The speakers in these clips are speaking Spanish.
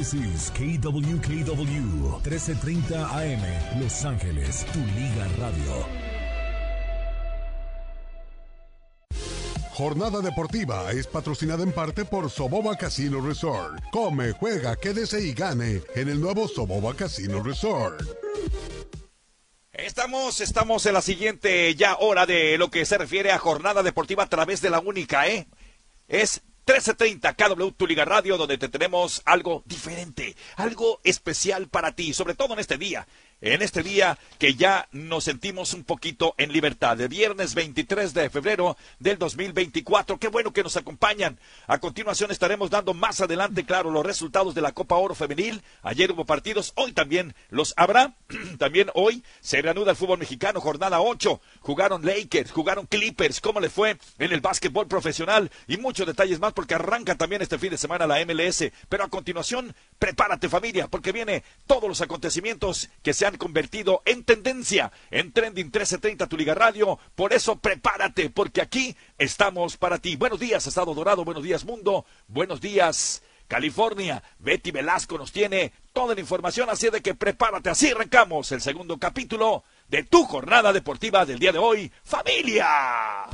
This is KWKW 1330 AM Los Ángeles, tu liga radio. Jornada deportiva es patrocinada en parte por Soboba Casino Resort. Come, juega, quédese y gane en el nuevo Soboba Casino Resort. Estamos, estamos en la siguiente ya hora de lo que se refiere a jornada deportiva a través de la única, ¿eh? Es 1330 KW Tu Liga Radio, donde te tenemos algo diferente, algo especial para ti, sobre todo en este día en este día que ya nos sentimos un poquito en libertad. De viernes 23 de febrero del 2024. Qué bueno que nos acompañan. A continuación estaremos dando más adelante, claro, los resultados de la Copa Oro Femenil. Ayer hubo partidos, hoy también los habrá. también hoy se reanuda el fútbol mexicano, jornada 8. Jugaron Lakers, jugaron Clippers, cómo le fue en el básquetbol profesional y muchos detalles más porque arranca también este fin de semana la MLS. Pero a continuación, prepárate familia, porque viene todos los acontecimientos que se han convertido en tendencia en Trending 1330 Tu Liga Radio. Por eso prepárate, porque aquí estamos para ti. Buenos días, Estado Dorado. Buenos días, mundo. Buenos días. California, Betty Velasco nos tiene toda la información, así de que prepárate, así arrancamos el segundo capítulo de tu jornada deportiva del día de hoy, familia.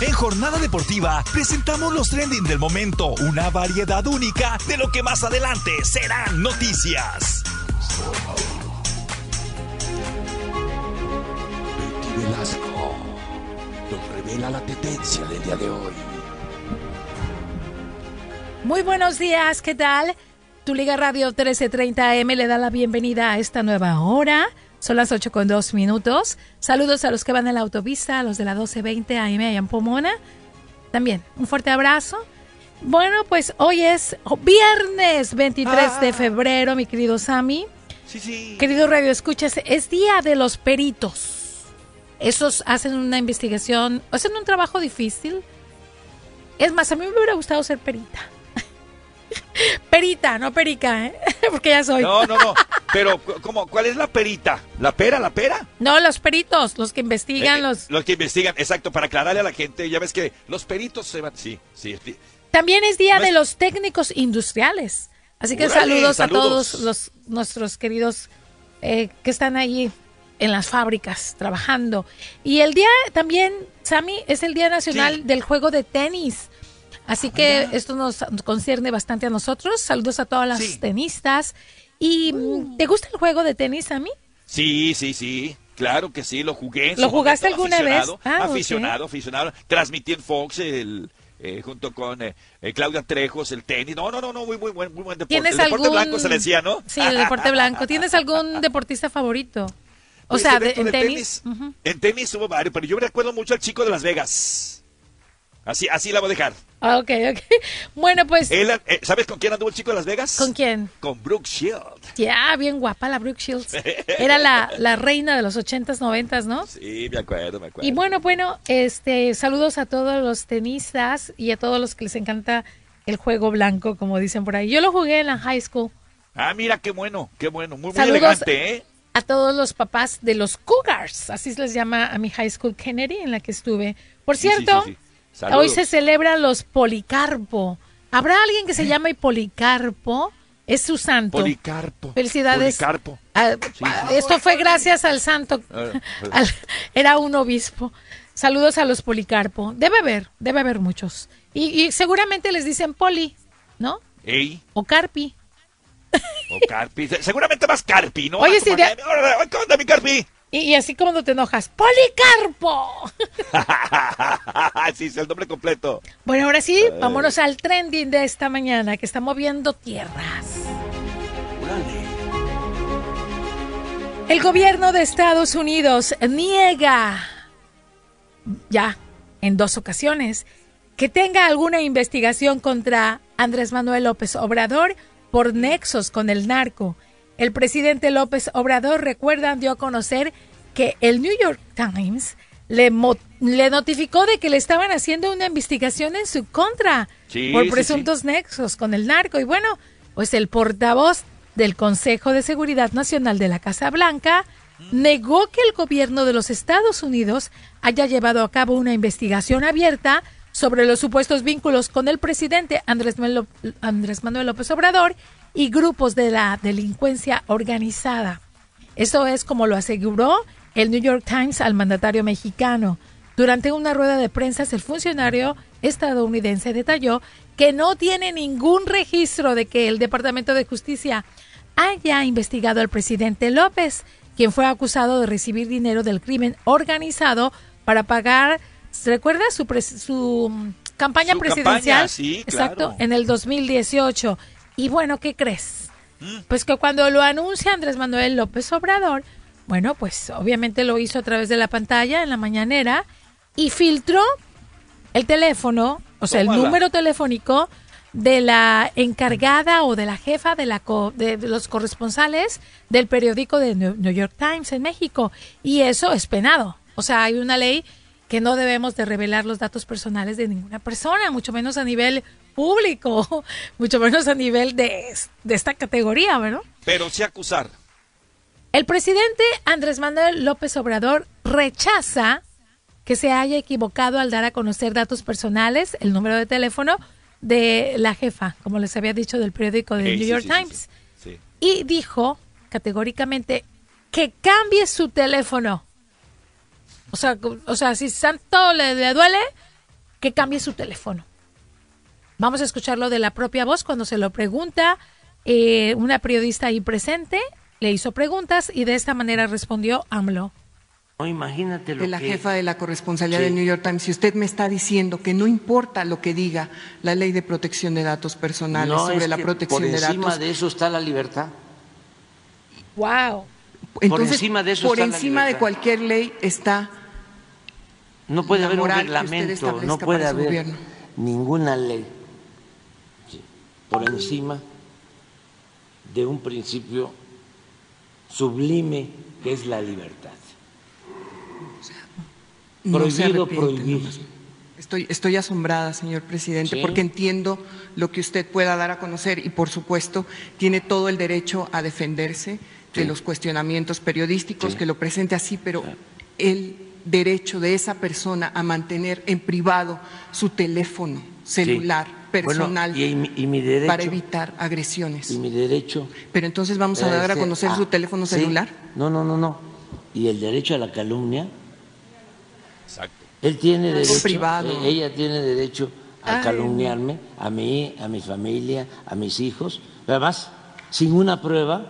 En Jornada Deportiva presentamos los trending del momento, una variedad única de lo que más adelante serán noticias. Betty Velasco nos revela la tendencia del día de hoy. Muy buenos días, ¿qué tal? Tu Liga Radio 1330 AM le da la bienvenida a esta nueva hora. Son las 8 con 2 minutos. Saludos a los que van en la autopista, a los de la 1220 AM allá en Pomona. También un fuerte abrazo. Bueno, pues hoy es viernes 23 de febrero, mi querido Sammy. Sí, sí. Querido Radio Escuchas, es día de los peritos. Esos hacen una investigación, hacen un trabajo difícil. Es más, a mí me hubiera gustado ser perita. perita, no perica, ¿eh? porque ya soy. No, no, no. Pero, ¿cómo, ¿cuál es la perita? ¿La pera, la pera? No, los peritos, los que investigan, Eh, los... Los que investigan, exacto, para aclararle a la gente. Ya ves que los peritos se van. Sí, sí. También es día No de los técnicos industriales. Así que saludos, saludos. a todos los nuestros queridos eh, que están ahí en las fábricas trabajando. Y el día también, Sammy, es el Día Nacional Sí. del Juego de Tenis. Así que esto nos, concierne bastante a nosotros. Saludos a todas las Sí. Tenistas. ¿Y mm, te gusta el juego de tenis, Sammy? Sí, sí, sí. Claro que sí, lo jugué. ¿Lo jugaste momento, alguna vez? aficionado, Ah, aficionado, aficionado. Transmití en Fox el, eh, junto con eh, eh, Claudia Trejos el tenis. No, no, no, no, muy, muy buen, muy buen deporte. ¿Tienes el deporte algún... blanco se le decía, ¿no? Sí, el deporte blanco. ¿Tienes algún deportista favorito? O Pues, sea, de- en tenis. Ujú. En tenis hubo varios, pero yo me recuerdo mucho al chico de Las Vegas. Así, así la voy a dejar. Ah, ok, ok. Bueno, pues, Él, eh, ¿Sabes con quién anduvo el chico de Las Vegas? ¿con quién? Con Brooke Shield. Ya, bien guapa la Brooke Shields. Era la, la reina de los 80s, 90s, ¿no? Sí, me acuerdo, me acuerdo. Y bueno, bueno, este, saludos a todos los tenistas y a todos los que les encanta el juego blanco, como dicen por ahí. Yo lo jugué en la high school. Ah, mira, qué bueno, qué bueno. Muy, muy elegante, ¿eh? A todos los papás de los Cougars, así se les llama a mi high school Kennedy, en la que estuve. Por sí, cierto, sí, sí. Saludos. hoy se celebran los Policarpo. ¿Habrá alguien que se llame Policarpo? Es su santo. Policarpo. Felicidades. Policarpo. Ah, esto fue gracias al santo. Ah, pues. Al- era un obispo. Saludos a los Policarpo. Debe haber, debe haber muchos. Y, y seguramente les dicen Poli, ¿no? Ey, O Carpi. o Carpi. Se- Seguramente más Carpi, ¿no? Oye, sí, de- que, "Órale, ¿Qué onda, mi Carpi? Y, y así como no te enojas, ¡Policarpo! sí, es el nombre completo. Bueno, ahora sí, vámonos al trending de esta mañana que está moviendo tierras. El gobierno de Estados Unidos niega ya en dos ocasiones que tenga alguna investigación contra Andrés Manuel López Obrador por nexos con el narco. El presidente López Obrador, recuerdan, dio a conocer que el New York Times le, le notificó de que le estaban haciendo una investigación en su contra Sí, por sí, presuntos nexos con el narco. Y bueno, pues el portavoz del Consejo de Seguridad Nacional de la Casa Blanca negó que el gobierno de los Estados Unidos haya llevado a cabo una investigación abierta sobre los supuestos vínculos con el presidente Andrés Manuel López Obrador y grupos de la delincuencia organizada. Eso es como lo aseguró el New York Times al mandatario mexicano. Durante una rueda de prensa, el funcionario estadounidense detalló que no tiene ningún registro de que el Departamento de Justicia haya investigado al presidente López, quien fue acusado de recibir dinero del crimen organizado para pagar, ¿se recuerda su, su mm, campaña presidencial? sí, Exacto, en el 2018. Y bueno, ¿qué crees? Mm. Pues que cuando lo anuncia Andrés Manuel López Obrador, bueno, pues obviamente lo hizo a través de la pantalla en la mañanera y filtró el teléfono, o sea, el número telefónico de la encargada o de la jefa de, la de, los corresponsales del periódico de New York Times en México. Y eso es penado. O sea, hay una ley que no debemos de revelar los datos personales de ninguna persona, mucho menos a nivel público, mucho menos a nivel de, de esta categoría, ¿verdad? Pero sí acusar. El presidente Andrés Manuel López Obrador rechaza que se haya equivocado al dar a conocer datos personales, el número de teléfono de la jefa, como les había dicho del periódico de New York Times. y dijo categóricamente que cambie su teléfono. O sea, o sea si Santo le, le duele, que cambie su teléfono. Vamos a escucharlo de la propia voz cuando se lo pregunta eh, una periodista ahí presente, le hizo preguntas y de esta manera respondió AMLO. No, imagínate lo de la jefa de la corresponsalía del New York Times, si usted me está diciendo que no importa lo que diga la ley de protección de datos personales sobre la protección de datos. Por encima de eso está la libertad. Wow. Entonces, por encima de eso por encima de cualquier ley está. No puede haber un reglamento, no puede haber ninguna ley por encima de un principio sublime que es la libertad. Prohibido prohibir. Estoy, estoy asombrada, señor presidente, porque entiendo lo que usted pueda dar a conocer y, por supuesto, tiene todo el derecho a defenderse de los cuestionamientos periodísticos, que lo presente así, pero el derecho de esa persona a mantener en privado su teléfono celular personal para evitar agresiones. Y mi derecho. Pero entonces vamos a dar a conocer su teléfono celular. No, no, no, no. Y el derecho a la calumnia él tiene derecho, privado. Eh, ella tiene derecho a calumniarme, a mí, a mi familia, a mis hijos, además, sin una prueba.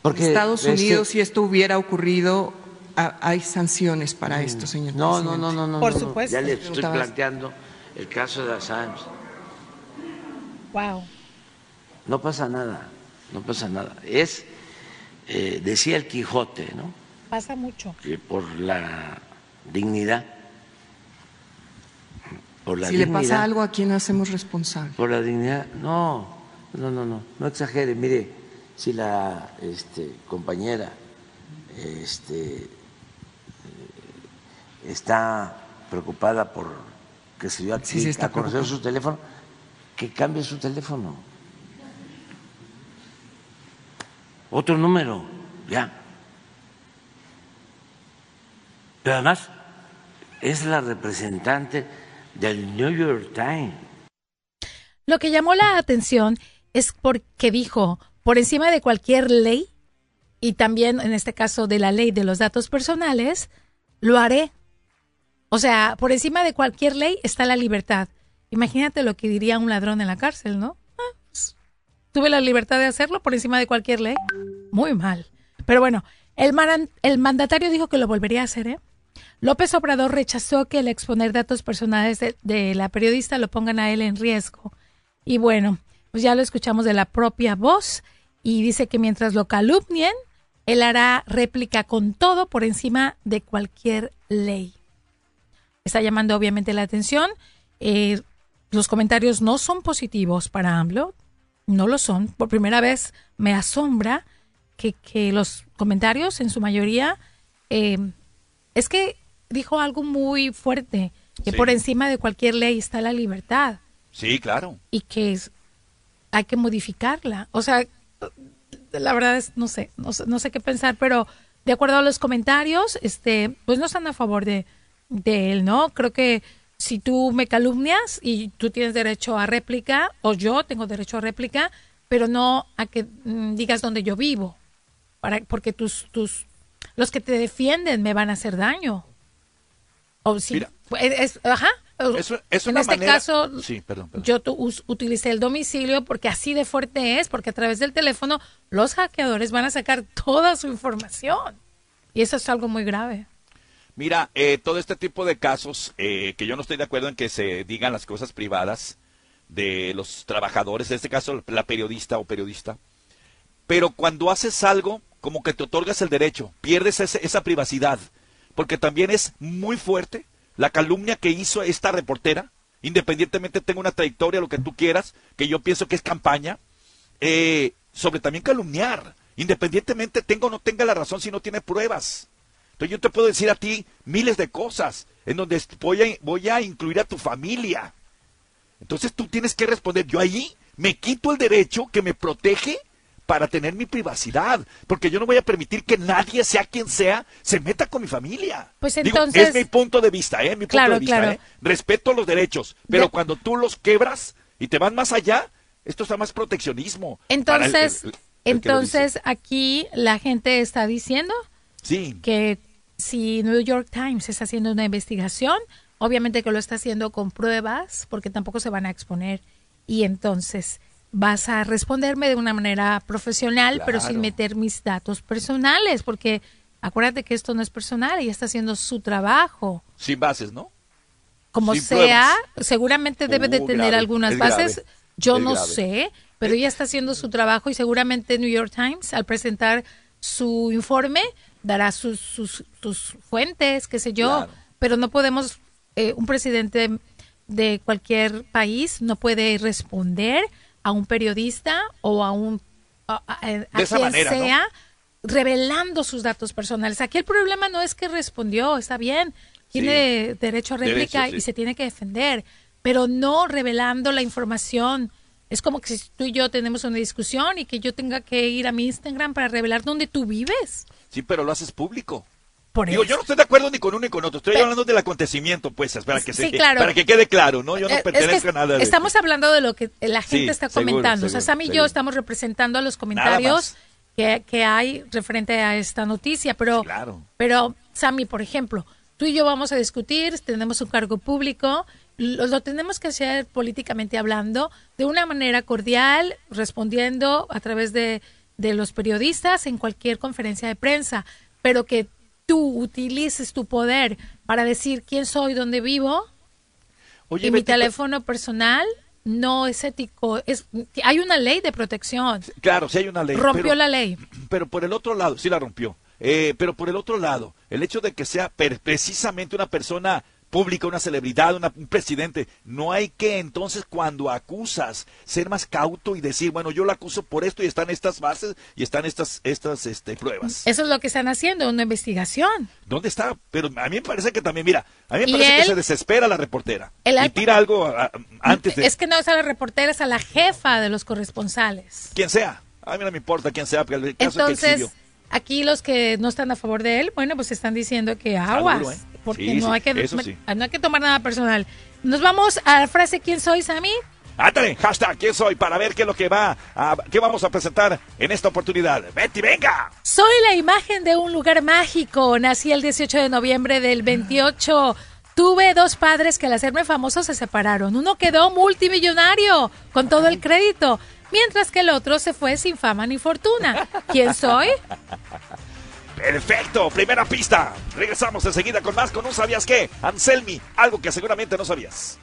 Porque Estados Unidos, si esto hubiera ocurrido, hay sanciones para mm. esto, señor. No, no, no, no, no. Por supuesto. Ya le estoy planteando el caso de Assange. Wow. No pasa nada, no pasa nada. Es, eh, decía el Quijote, ¿no? pasa mucho. Que por la dignidad. Por la si le pasa algo, ¿a quién hacemos responsable? Por la dignidad. No, no, no, no, no exagere. Mire, si la este, compañera este, está preocupada por que se dio aquí a conocer su teléfono, que cambie su teléfono. Otro número, ya. Pero además es la representante del New York Times. Lo que llamó la atención es porque dijo, por encima de cualquier ley, y también en este caso de la ley de los datos personales, lo haré. O sea, por encima de cualquier ley está la libertad. Imagínate lo que diría un ladrón en la cárcel, ¿no? Ah, pues, tuve la libertad de hacerlo por encima de cualquier ley. Muy mal. Pero bueno, el, mandatario dijo que lo volvería a hacer, ¿eh? López Obrador rechazó que el exponer datos personales de, la periodista lo pongan a él en riesgo. Y bueno, pues ya lo escuchamos de la propia voz y dice que mientras lo calumnien, él hará réplica con todo por encima de cualquier ley. Está llamando obviamente la atención. Eh, los comentarios no son positivos para AMLO, no lo son. Por primera vez me asombra que, los comentarios en su mayoría eh, es que dijo algo muy fuerte, que por encima de cualquier ley está la libertad. Sí, claro. Y que hay que modificarla. O sea, la verdad es, no sé, no sé, qué pensar, pero de acuerdo a los comentarios, este, pues no están a favor de, de él, ¿no? Creo que si tú me calumnias y tú tienes derecho a réplica, o yo tengo derecho a réplica, pero no a que mm, digas dónde yo vivo, para, porque tus, tus, los que te defienden me van a hacer daño. O si, es, ajá, en este caso, yo utilicé el domicilio porque así de fuerte es, porque a través del teléfono los hackeadores van a sacar toda su información. Y eso es algo muy grave. Mira, eh, todo este tipo de casos, eh, que yo no estoy de acuerdo en que se digan las cosas privadas de los trabajadores, en este caso la periodista o periodista, pero cuando haces algo, como que te otorgas el derecho, pierdes esa privacidad, porque también es muy fuerte la calumnia que hizo esta reportera, independientemente tenga una trayectoria, lo que tú quieras, que yo pienso que es campaña, eh, sobre también calumniar, independientemente tenga o no tenga la razón si no tiene pruebas. Entonces yo te puedo decir a ti miles de cosas en donde voy a, voy a incluir a tu familia. Entonces tú tienes que responder, yo ahí me quito el derecho que me protege para tener mi privacidad, porque yo no voy a permitir que nadie, sea quien sea, se meta con mi familia. Pues entonces... es mi punto de vista, ¿eh? Mi punto de vista, ¿eh? Respeto los derechos, pero cuando tú los quebras y te vas más allá, esto está más proteccionismo. Entonces, entonces aquí la gente está diciendo sí. que si New York Times está haciendo una investigación, obviamente que lo está haciendo con pruebas, porque tampoco se van a exponer. Y entonces vas a responderme de una manera profesional, pero sin meter mis datos personales, porque acuérdate que esto no es personal, ella está haciendo su trabajo. Sin bases, ¿no? Como sea, seguramente debe de uh, tener algunas bases, yo no sé, pero ella está haciendo su trabajo y seguramente New York Times, al presentar su informe, dará sus, sus, fuentes, qué sé yo, pero no podemos, eh, un presidente de cualquier país no puede responder a un periodista o a un a, quien sea revelando sus datos personales. Aquí el problema no es que respondió, está bien, tiene derecho a réplica y se tiene que defender, pero no revelando la información. Es como que si tú y yo tenemos una discusión y que yo tenga que ir a mi Instagram para revelar dónde tú vives. Sí, pero lo haces público. Digo, yo no estoy de acuerdo ni con uno ni con otro. Estoy hablando del acontecimiento, pues, para que, para que quede claro, ¿no? Yo no eh, pertenezco a nada. estamos hablando de lo que la gente está comentando. o sea, Sam y yo estamos representando a los comentarios que, que, hay referente a esta noticia. Pero, pero, Sammy, por ejemplo, tú y yo vamos a discutir, tenemos un cargo público, lo, lo tenemos que hacer políticamente hablando, de una manera cordial, respondiendo a través de, de los periodistas en cualquier conferencia de prensa, pero que tú utilices tu poder para decir quién soy, dónde vivo, y mi teléfono personal no es ético. Es, hay una ley de protección. Claro, sí hay una ley. Rompió la ley. Pero por el otro lado, sí la rompió. Eh, pero por el otro lado, el hecho de que sea precisamente una persona pública, una celebridad, un presidente. No hay que entonces cuando acusas ser más cauto y decir, bueno, yo lo acuso por esto y están estas bases y están estas estas este, pruebas. Eso es lo que están haciendo, una investigación. ¿Dónde está? Pero a mí me parece que también, mira, a mí me parece que se desespera la reportera y tira algo antes de... Es que no es a la reportera, es a la jefa de los corresponsales. Quien sea. A mí no me importa quién sea, porque el caso entonces, es que aquí los que no están a favor de él, bueno, pues están diciendo que aguas. ¿eh? porque no, hay que, no hay que tomar nada personal. Nos vamos a la frase ¿Quién soy, Sammy? Ándale, hashtag ¿Quién soy? Para ver qué es lo que va a, qué vamos a presentar en esta oportunidad. Betty, venga. Soy la imagen de un lugar mágico. Nací el 18 de noviembre del 28. Tuve dos padres que al hacerme famoso se separaron. Uno quedó multimillonario con todo el crédito, mientras que el otro se fue sin fama ni fortuna. ¿Quién soy? Perfecto, primera pista. Regresamos enseguida con más con un sabías qué. Anselmi, algo que seguramente no sabías.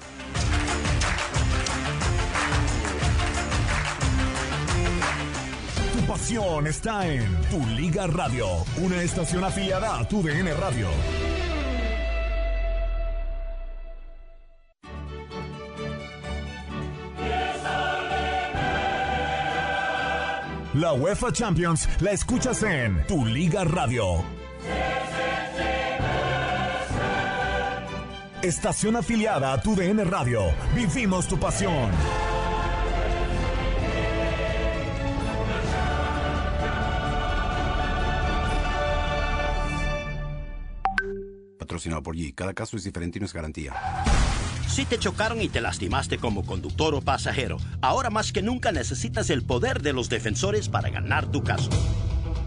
Tu pasión está en Tu Liga Radio, una estación afiliada a Tu DN Radio. La UEFA Champions la escuchas en Tu Liga Radio. Estación afiliada a Tu DN Radio. Vivimos tu pasión. patrocinado por G. Cada caso es diferente y no es garantía. Si te chocaron y te lastimaste como conductor o pasajero, ahora más que nunca necesitas el poder de los defensores para ganar tu caso.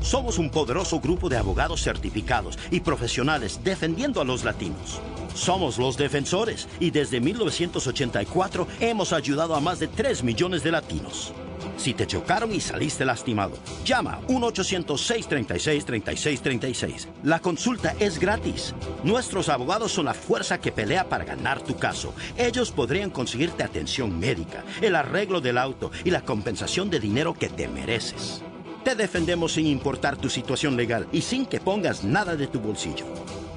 Somos un poderoso grupo de abogados certificados y profesionales defendiendo a los latinos. Somos los defensores y desde 1984 hemos ayudado a más de 3 millones de latinos. Si te chocaron y saliste lastimado, llama 1-800-636-3636. La consulta es gratis. Nuestros abogados son la fuerza que pelea para ganar tu caso. Ellos podrían conseguirte atención médica, el arreglo del auto y la compensación de dinero que te mereces. Te defendemos sin importar tu situación legal y sin que pongas nada de tu bolsillo.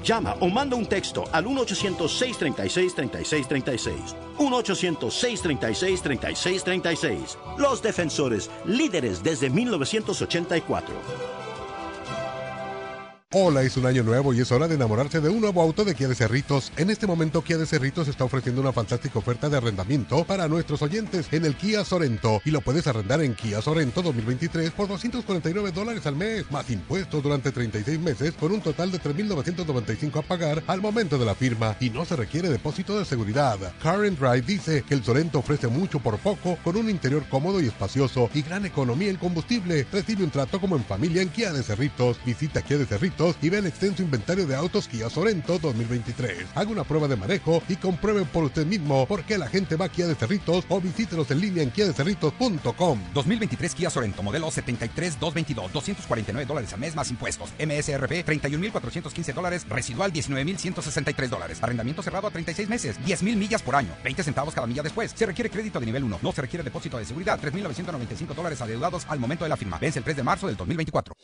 Llama o manda un texto al 1-800-636-3636. 1-800-636-3636. Los defensores, líderes desde 1984. Hola, es un año nuevo y es hora de enamorarse de un nuevo auto de Kia de Cerritos. En este momento Kia de Cerritos está ofreciendo una fantástica oferta de arrendamiento para nuestros oyentes en el Kia Sorento y lo puedes arrendar en Kia Sorento 2023 por 249 dólares al mes, más impuestos durante 36 meses con un total de 3.995 a pagar al momento de la firma y no se requiere depósito de seguridad. Car Drive dice que el Sorento ofrece mucho por poco con un interior cómodo y espacioso y gran economía en combustible. Recibe un trato como en familia en Kia de Cerritos. Visita Kia de Cerritos y ve el extenso inventario de autos Kia Sorento 2023. Haga una prueba de manejo y compruebe por usted mismo por qué la gente va a Kia de Cerritos o visítenos en línea en kiadecerritos.com. 2023 Kia Sorento, modelo 73222, 249 dólares al mes más impuestos. MSRP 31.415 dólares, residual 19.163 dólares. Arrendamiento cerrado a 36 meses, 10.000 millas por año, 20 centavos cada milla después. Se requiere crédito de nivel 1, no se requiere depósito de seguridad, 3.995 dólares adeudados al momento de la firma. Vence el 3 de marzo del 2024.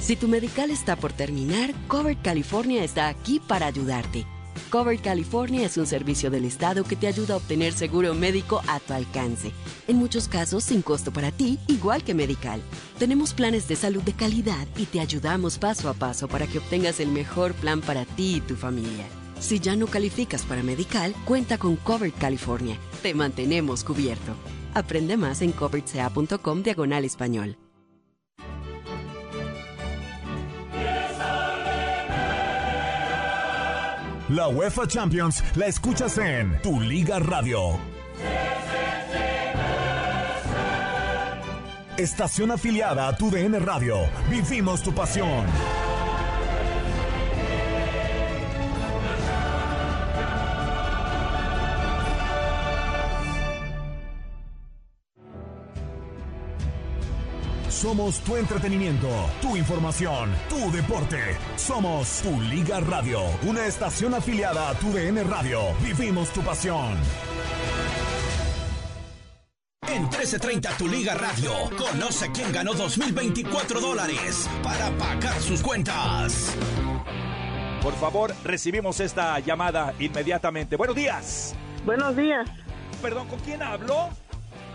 Si tu medical está por terminar, Covered California está aquí para ayudarte. Covered California es un servicio del Estado que te ayuda a obtener seguro médico a tu alcance. En muchos casos sin costo para ti, igual que Medical. Tenemos planes de salud de calidad y te ayudamos paso a paso para que obtengas el mejor plan para ti y tu familia. Si ya no calificas para Medical, cuenta con Covered California. Te mantenemos cubierto. Aprende más en coveredca.com diagonal español. La UEFA Champions la escuchas en Tu Liga Radio. Estación afiliada a Tu DN Radio. Vivimos tu pasión. Somos tu entretenimiento, tu información, tu deporte. Somos tu Liga Radio, una estación afiliada a tu DN Radio. Vivimos tu pasión. En 1330 Tu Liga Radio, conoce quién ganó 2024 dólares para pagar sus cuentas. Por favor, recibimos esta llamada inmediatamente. Buenos días. Buenos días. Perdón, ¿con quién hablo?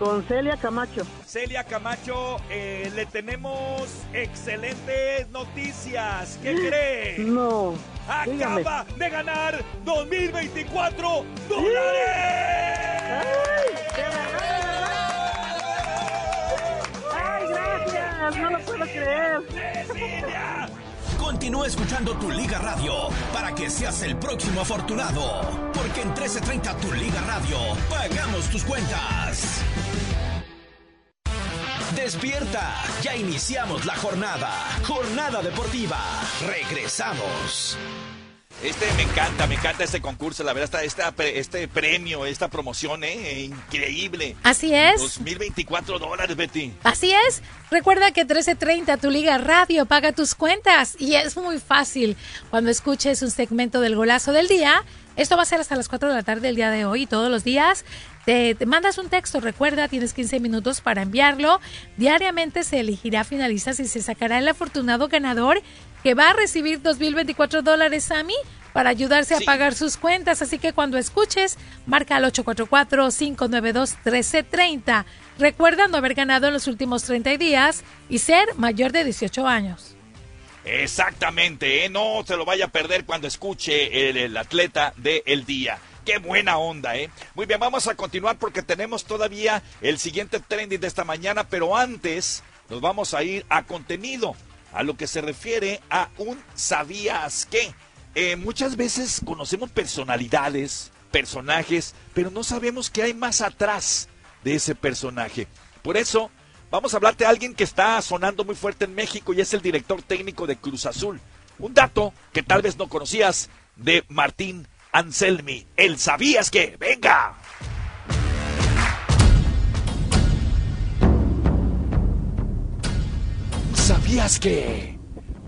Con Celia Camacho. Celia Camacho, eh, le tenemos excelentes noticias. ¿Qué cree? No. Acaba de ganar 2024 dólares. ¡Ay, gracias! No lo puedo creer. Cecilia. Continúa escuchando Tu Liga Radio para que seas el próximo afortunado. Porque en 1330 Tu Liga Radio pagamos tus cuentas. Despierta, ya iniciamos la jornada. Jornada deportiva. Regresamos. Este me encanta, me encanta este concurso, la verdad, esta, este premio, esta promoción, ¿eh? Increíble. Así es. 2024 dólares, Betty. Así es. Recuerda que 1330, tu liga radio, paga tus cuentas. Y es muy fácil. Cuando escuches un segmento del golazo del día, esto va a ser hasta las 4 de la tarde del día de hoy, todos los días. Te, mandas un texto, recuerda, tienes 15 minutos para enviarlo. Diariamente se elegirá finalistas y se sacará el afortunado ganador que va a recibir 2024 dólares a mí para ayudarse a pagar sus cuentas. Así que cuando escuches, marca al 844-592-1330. Recuerda no haber ganado en los últimos 30 días y ser mayor de 18 años. Exactamente, ¿eh? no se lo vaya a perder cuando escuche el, atleta del día. Qué buena onda, ¿eh? Muy bien, vamos a continuar porque tenemos todavía el siguiente trending de esta mañana, pero antes nos vamos a ir a contenido, a lo que se refiere a un ¿sabías qué? eh, muchas veces conocemos personalidades, personajes, pero no sabemos qué hay más atrás de ese personaje. Por eso, vamos a hablarte de alguien que está sonando muy fuerte en México y es el director técnico de Cruz Azul. Un dato que tal vez no conocías de Martín Anselmi. El sabías que, venga. ¿Sabías que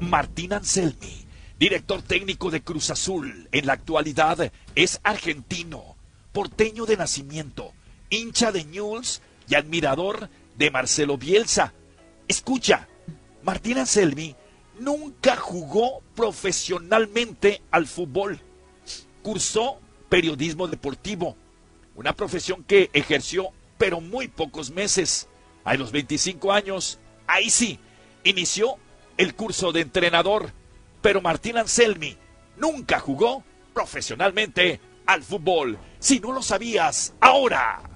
Martín Anselmi, director técnico de Cruz Azul, en la actualidad es argentino, porteño de nacimiento, hincha de Newell's y admirador de Marcelo Bielsa? Escucha, Martín Anselmi nunca jugó profesionalmente al fútbol. Cursó periodismo deportivo, una profesión que ejerció pero muy pocos meses. A los 25 años, ahí sí, inició el curso de entrenador, pero Martín Anselmi nunca jugó profesionalmente al fútbol. Si no lo sabías, ahora.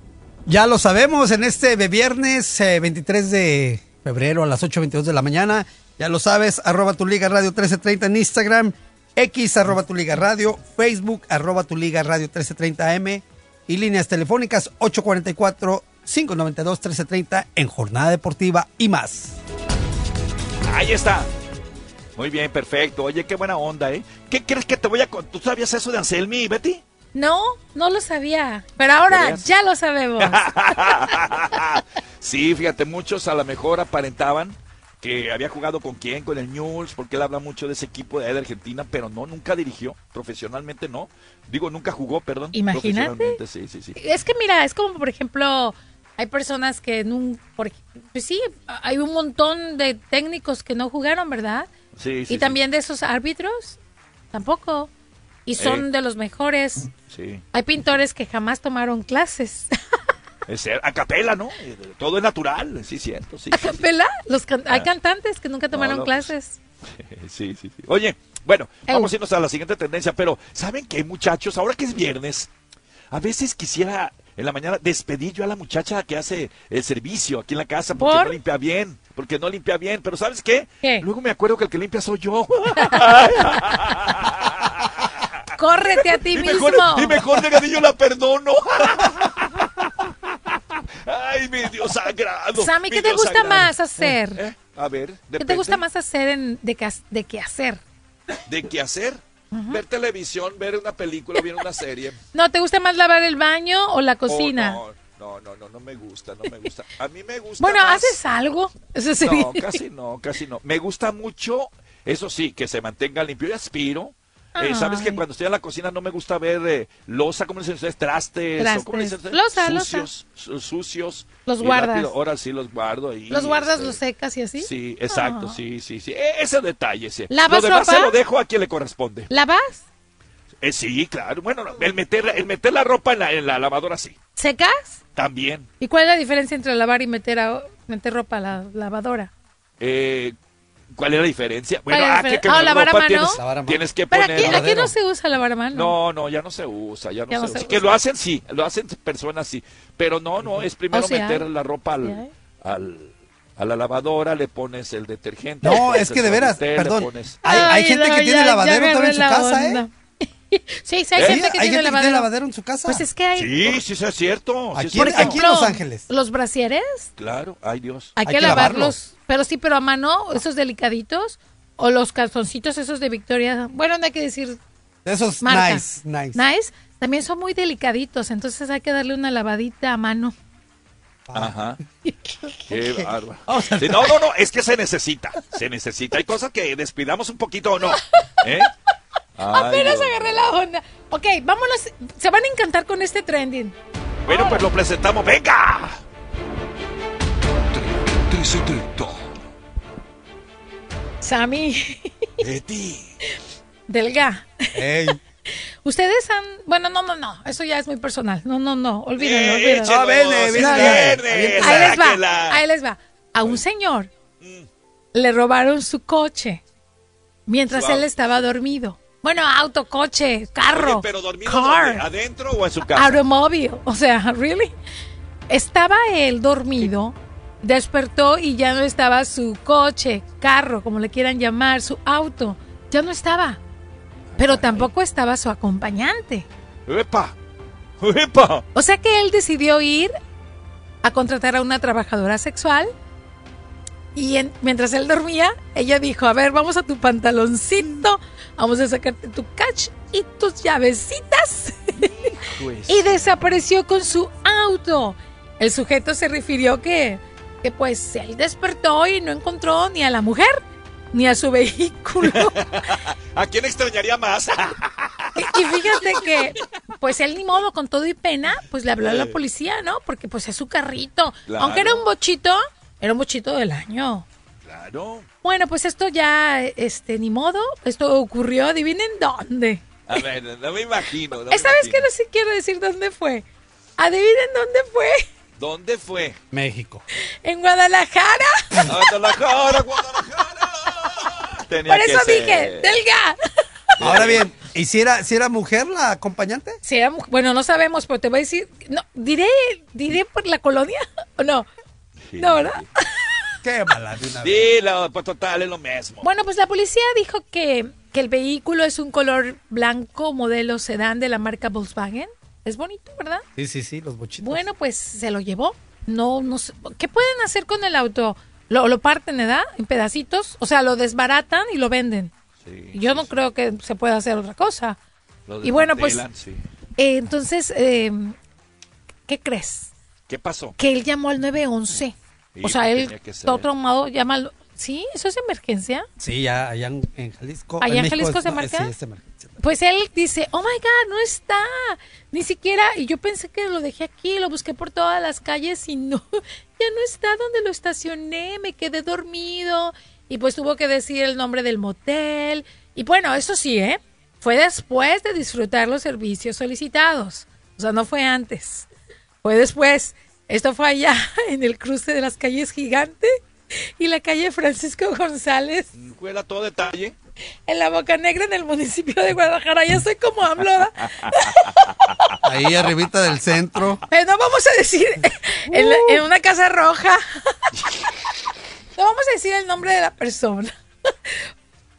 Ya lo sabemos en este viernes 23 eh, de febrero a las 8.22 de la mañana. Ya lo sabes, arroba tu liga radio 1330 en Instagram, X arroba tu liga radio, Facebook arroba tu liga radio 1330 AM y líneas telefónicas 844 592 1330 en jornada deportiva y más. Ahí está. Muy bien, perfecto. Oye, qué buena onda, ¿eh? ¿Qué crees que te voy a? ¿Tú sabías eso de Anselmi, Betty? No, no lo sabía. Pero ahora ya lo sabemos. sí, fíjate, muchos a lo mejor aparentaban que había jugado con quién, con el News, porque él habla mucho de ese equipo de, de Argentina, pero no, nunca dirigió, profesionalmente no. Digo, nunca jugó, perdón. Imagínate. Sí, sí, sí. Es que mira, es como por ejemplo, hay personas que no, pues sí, hay un montón de técnicos que no jugaron, ¿verdad? Sí, sí. Y también de esos árbitros, tampoco. Y son Eh. de los mejores. Sí. Hay pintores que jamás tomaron clases. Es a capela, ¿no? Todo es natural, sí, cierto. Sí, ¿A capela? Los can- hay Ah. cantantes que nunca tomaron no, pues. clases. Sí, sí, sí. Oye, bueno, vamos a irnos a la siguiente tendencia, pero ¿saben qué, muchachos? Ahora que es viernes, a veces quisiera en la mañana despedir yo a la muchacha que hace el servicio aquí en la casa porque ¿Por? no limpia bien, porque no limpia bien, pero ¿sabes qué? ¿Qué? Luego me acuerdo que el que limpia soy yo. Córrete a ti y mismo. mejor, y mejor de la perdono. Ay, mi Dios sagrado. Sammy, ¿qué te gusta sagrado. más hacer? Eh, A ver, ¿Qué te gusta más hacer en, de, qué- de qué hacer? ¿De qué hacer? Ver televisión, ver una película, ver una serie. ¿No te gusta más lavar el baño o la cocina? Oh, no, no, no, no, no me gusta, no me gusta. A mí me gusta bueno, más- ¿haces algo? Eso No, casi no, casi no. Me gusta mucho, eso sí, que se mantenga limpio y aspiro. Eh, Sabes que cuando estoy en la cocina no me gusta ver eh, losa, ¿cómo le dicen ustedes? Trastes. o ¿cómo le dicen Trastes. ustedes? Losa, sucios, su- sucios. Los guardas. rápido, Ahora sí los guardo ahí. ¿Los guardas, este, los secas y así? Sí, exacto, Ah. sí, sí, sí. E- Ese detalle, sí. ¿Lavas Lo demás se lo dejo a quien le corresponde. ¿Lavas? Eh, sí, claro. Bueno, no, el meter, el meter la ropa en la, en la lavadora, sí. ¿Secas? También. ¿Y cuál es la diferencia entre lavar y meter, a- meter ropa a la lavadora? Eh, ¿Cuál es la diferencia? ¿Cuál Bueno, es la ah, que, Ah, la ¿lavar a ropa mano? Tienes, tienes que Pero poner... aquí, aquí no se usa lavar a mano. No, no, ya no se usa, ya no, Ya se, no se usa. usa. Que lo hacen sí, lo hacen personas sí, pero no, no, es primero Oh, sí meter la ropa Sí al, al- a la lavadora, le pones el detergente. No, es que de veras, perdón. pones- Hay, hay Ay, gente no, que tiene ya- lavadero ya todavía en su la casa, ¿eh? onda. Sí, sí, hay ¿Eh? gente que hay tiene gente que tiene lavadero. lavadero en su casa. Pues es que hay, Sí, sí, eso es cierto. sí Aquí es en- cierto. aquí en Los Ángeles. los brasieres, Claro, ay Dios. hay, Hay que, que lavarlos. Pero sí, pero a mano, esos delicaditos, o los calzoncitos esos de Victoria. Bueno, no hay que decir Esos marca. nice, nice. Nice, también son muy delicaditos, entonces hay que darle una lavadita a mano. Ajá. Qué bárbaro. Vamos a- Sí, no, no, no, es que se necesita, se necesita. Hay cosas que despidamos un poquito o no. ¿Eh? Ay, Apenas Dios agarré la onda. Ok, vámonos. Se van a encantar con este trending. Bueno, pues lo presentamos. ¡Venga! 1330. Sammy, Betty. Delga. Ey. Ustedes han. Bueno, no, no, no. Eso ya es muy personal. No, no, no. Olvídenlo, Eh, olvídenlo. Ah, vene, vene. Ahí les va. Ahí les va. A un señor Mm. le robaron su coche mientras Su él auto. estaba dormido. Bueno, auto, coche, carro. Oye, pero dormido car. dónde? ¿Adentro o en su casa? Automóvil. O sea, ¿really? Estaba él dormido, despertó y ya no estaba su coche, carro, como le quieran llamar, su auto. Ya no estaba. pero tampoco estaba su acompañante. ¡Epa! ¡Epa! O sea que él decidió ir a contratar a una trabajadora sexual y mientras él dormía, ella dijo, a ver, vamos a tu pantaloncito, vamos a sacarte tu catch y tus llavecitas. y desapareció con su auto. El sujeto se refirió que, que pues él despertó y no encontró ni a la mujer ni a su vehículo. ¿A quién extrañaría más? y, fíjate que, pues él ni modo, con todo y pena, pues le habló a la policía, ¿no? Porque pues es su carrito. Aunque era un bochito, era un bochito del año. Claro. Bueno, pues esto ya, este, ni modo, esto ocurrió, adivinen dónde. A ver, no me imagino. Esta vez que no se quiere decir dónde fue. Adivinen dónde fue. ¿Dónde fue? México. En Guadalajara. Guadalajara, Guadalajara. Por eso dije, Delga. Ahora bien, ¿y si era, si era mujer la acompañante? Si era bueno, no sabemos, pero te voy a decir, no, diré, diré por la colonia o no. no, ¿verdad? Qué mala de una Dilo, pues total, es lo mismo. Bueno, pues la policía dijo que, que el vehículo es un color blanco modelo sedán de la marca Volkswagen. Es bonito, ¿verdad? Sí, sí, sí, los bochitos. Bueno, pues se lo llevó. No, no sé. ¿Qué pueden hacer con el auto? Lo, lo parten, ¿verdad? En pedacitos. O sea, lo desbaratan y lo venden. Yo no creo que se pueda hacer otra cosa. y bueno, pues. Eh, entonces, eh, ¿qué crees? ¿Qué pasó? Que él llamó al 911. o sea, él, todo traumado, llama al. ¿Sí? ¿Eso es emergencia? Sí, ya allá en, Jalisco. ¿Allá en, Jalisco se marca? Sí, es emergencia. Pues él dice, oh my God, no está. Ni siquiera, y yo pensé que lo dejé aquí, lo busqué por todas las calles y no, ya no está donde lo estacioné, me quedé dormido y pues tuvo que decir el nombre del motel. Y bueno, eso sí, ¿eh? Fue después de disfrutar los servicios solicitados. O sea, no fue antes. Fue después. Esto fue allá en el cruce de las calles Gigante y la calle Francisco González. Fue la todo detalle. En la Boca Negra, en el municipio de Guadalajara. Ya soy como AMLO. Ahí arribita del centro. Eh, no vamos a decir en, en una casa roja. No vamos a decir el nombre de la persona.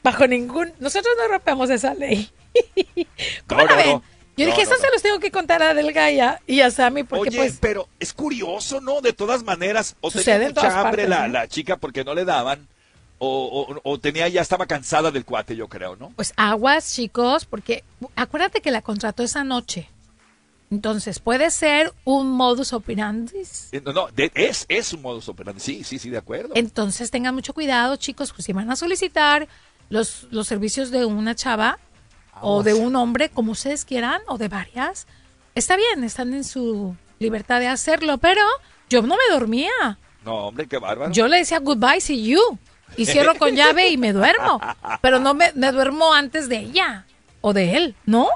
Bajo ningún. Nosotros no rompemos esa ley. ¿Cómo la ven? Yo dije, eso se los tengo que contar a Delgaya y a Sammy porque Oye, pues... pero es curioso, ¿no? De todas maneras, o tenía mucha hambre la, la, chica porque no le daban, o, o, tenía ya estaba cansada del cuate, yo creo, ¿no? Pues aguas, chicos, porque acuérdate que la contrató esa noche. Entonces, ¿puede ser un modus operandi? Eh, no, no, es, es un modus operandi, sí, sí, sí, de acuerdo. Entonces, tengan mucho cuidado, chicos, pues si van a solicitar los, los servicios de una chava o de un hombre, como ustedes quieran, o de varias, está bien, están en su libertad de hacerlo, pero yo no me dormía. No, hombre, qué bárbaro. Yo le decía goodbye, see you, y cierro con llave y me duermo, pero no me, me duermo antes de ella o de él, ¿no?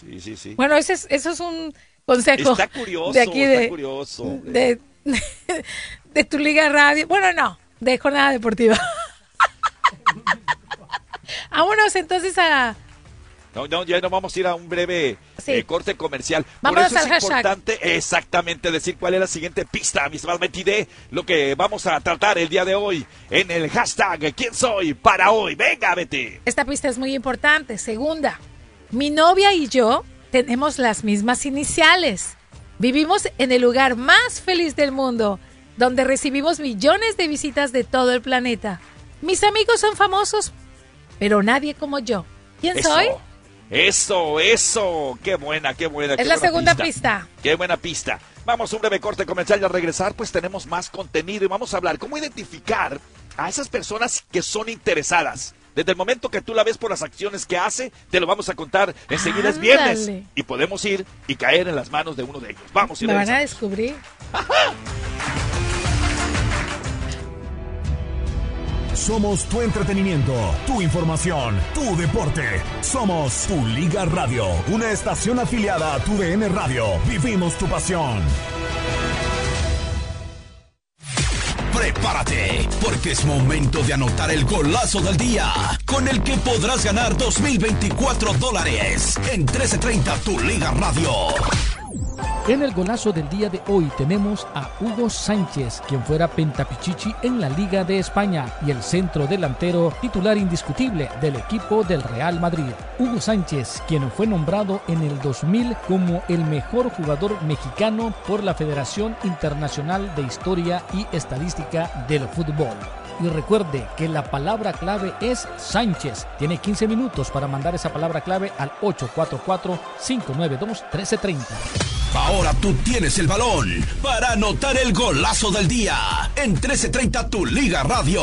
Sí, sí, sí. Bueno, ese es, eso es un consejo. Está curioso, de aquí de, curioso. De, de, tu liga radio. Bueno, no, de jornada deportiva. Vámonos entonces a... No, no, ya nos vamos a ir a un breve eh, corte comercial. Vamos Por eso es importante exactamente decir cuál es la siguiente pista, mis de lo que vamos a tratar el día de hoy en el hashtag ¿Quién soy para hoy? Venga, vete. Esta pista es muy importante. Segunda, mi novia y yo tenemos las mismas iniciales. Vivimos en el lugar más feliz del mundo, donde recibimos millones de visitas de todo el planeta. Mis amigos son famosos, pero nadie como yo. ¿Quién soy? Eso, eso. Qué buena, qué buena. Es la segunda pista. Qué buena pista. Vamos a un breve corte comercial y al regresar pues tenemos más contenido y vamos a hablar cómo identificar a esas personas que son interesadas desde el momento que tú la ves por las acciones que hace, te lo vamos a contar. Enseguida es viernes y podemos ir y caer en las manos de uno de ellos. Vamos, y Me van a descubrir. Somos tu entretenimiento, tu información, tu deporte. Somos tu Liga Radio, una estación afiliada a tu DN Radio. Vivimos tu pasión. Prepárate, porque es momento de anotar el golazo del día, con el que podrás ganar 2024 dólares en 1330 Tu Liga Radio. En el golazo del día de hoy tenemos a Hugo Sánchez, quien fuera pentapichichi en la Liga de España y el centro delantero titular indiscutible del equipo del Real Madrid. Hugo Sánchez, quien fue nombrado en el 2000 como el mejor jugador mexicano por la Federación Internacional de Historia y Estadística del Fútbol. Y recuerde que la palabra clave es Sánchez. Tiene 15 minutos para mandar esa palabra clave al 844-592-1330. Ahora tú tienes el balón para anotar el golazo del día en 1330 Tu Liga Radio.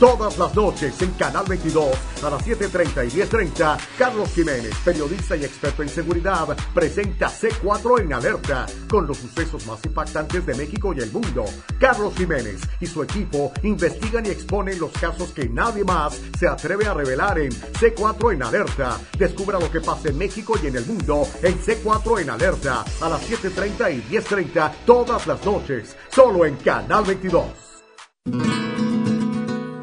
Todas las noches en Canal 22 a las 7.30 y 10.30, Carlos Jiménez, periodista y experto en seguridad, presenta C4 en alerta con los sucesos más impactantes de México y el mundo. Carlos Jiménez y su equipo investigan y exponen los casos que nadie más se atreve a revelar en C4 en alerta. Descubra lo que pasa en México y en el mundo en C4 en alerta a las 7.30 y 10.30 todas las noches, solo en Canal 22.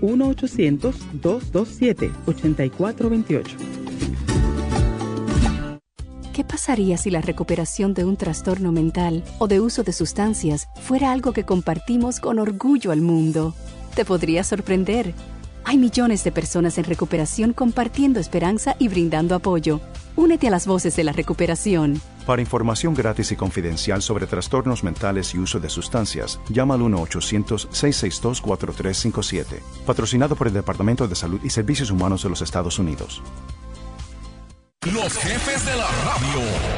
1-800-227-8428. ¿Qué pasaría si la recuperación de un trastorno mental o de uso de sustancias fuera algo que compartimos con orgullo al mundo? Te podría sorprender. Hay millones de personas en recuperación compartiendo esperanza y brindando apoyo. Únete a las voces de la recuperación. Para información gratis y confidencial sobre trastornos mentales y uso de sustancias, llama al 1-800-662-4357. Patrocinado por el Departamento de Salud y Servicios Humanos de los Estados Unidos. Los jefes de la radio.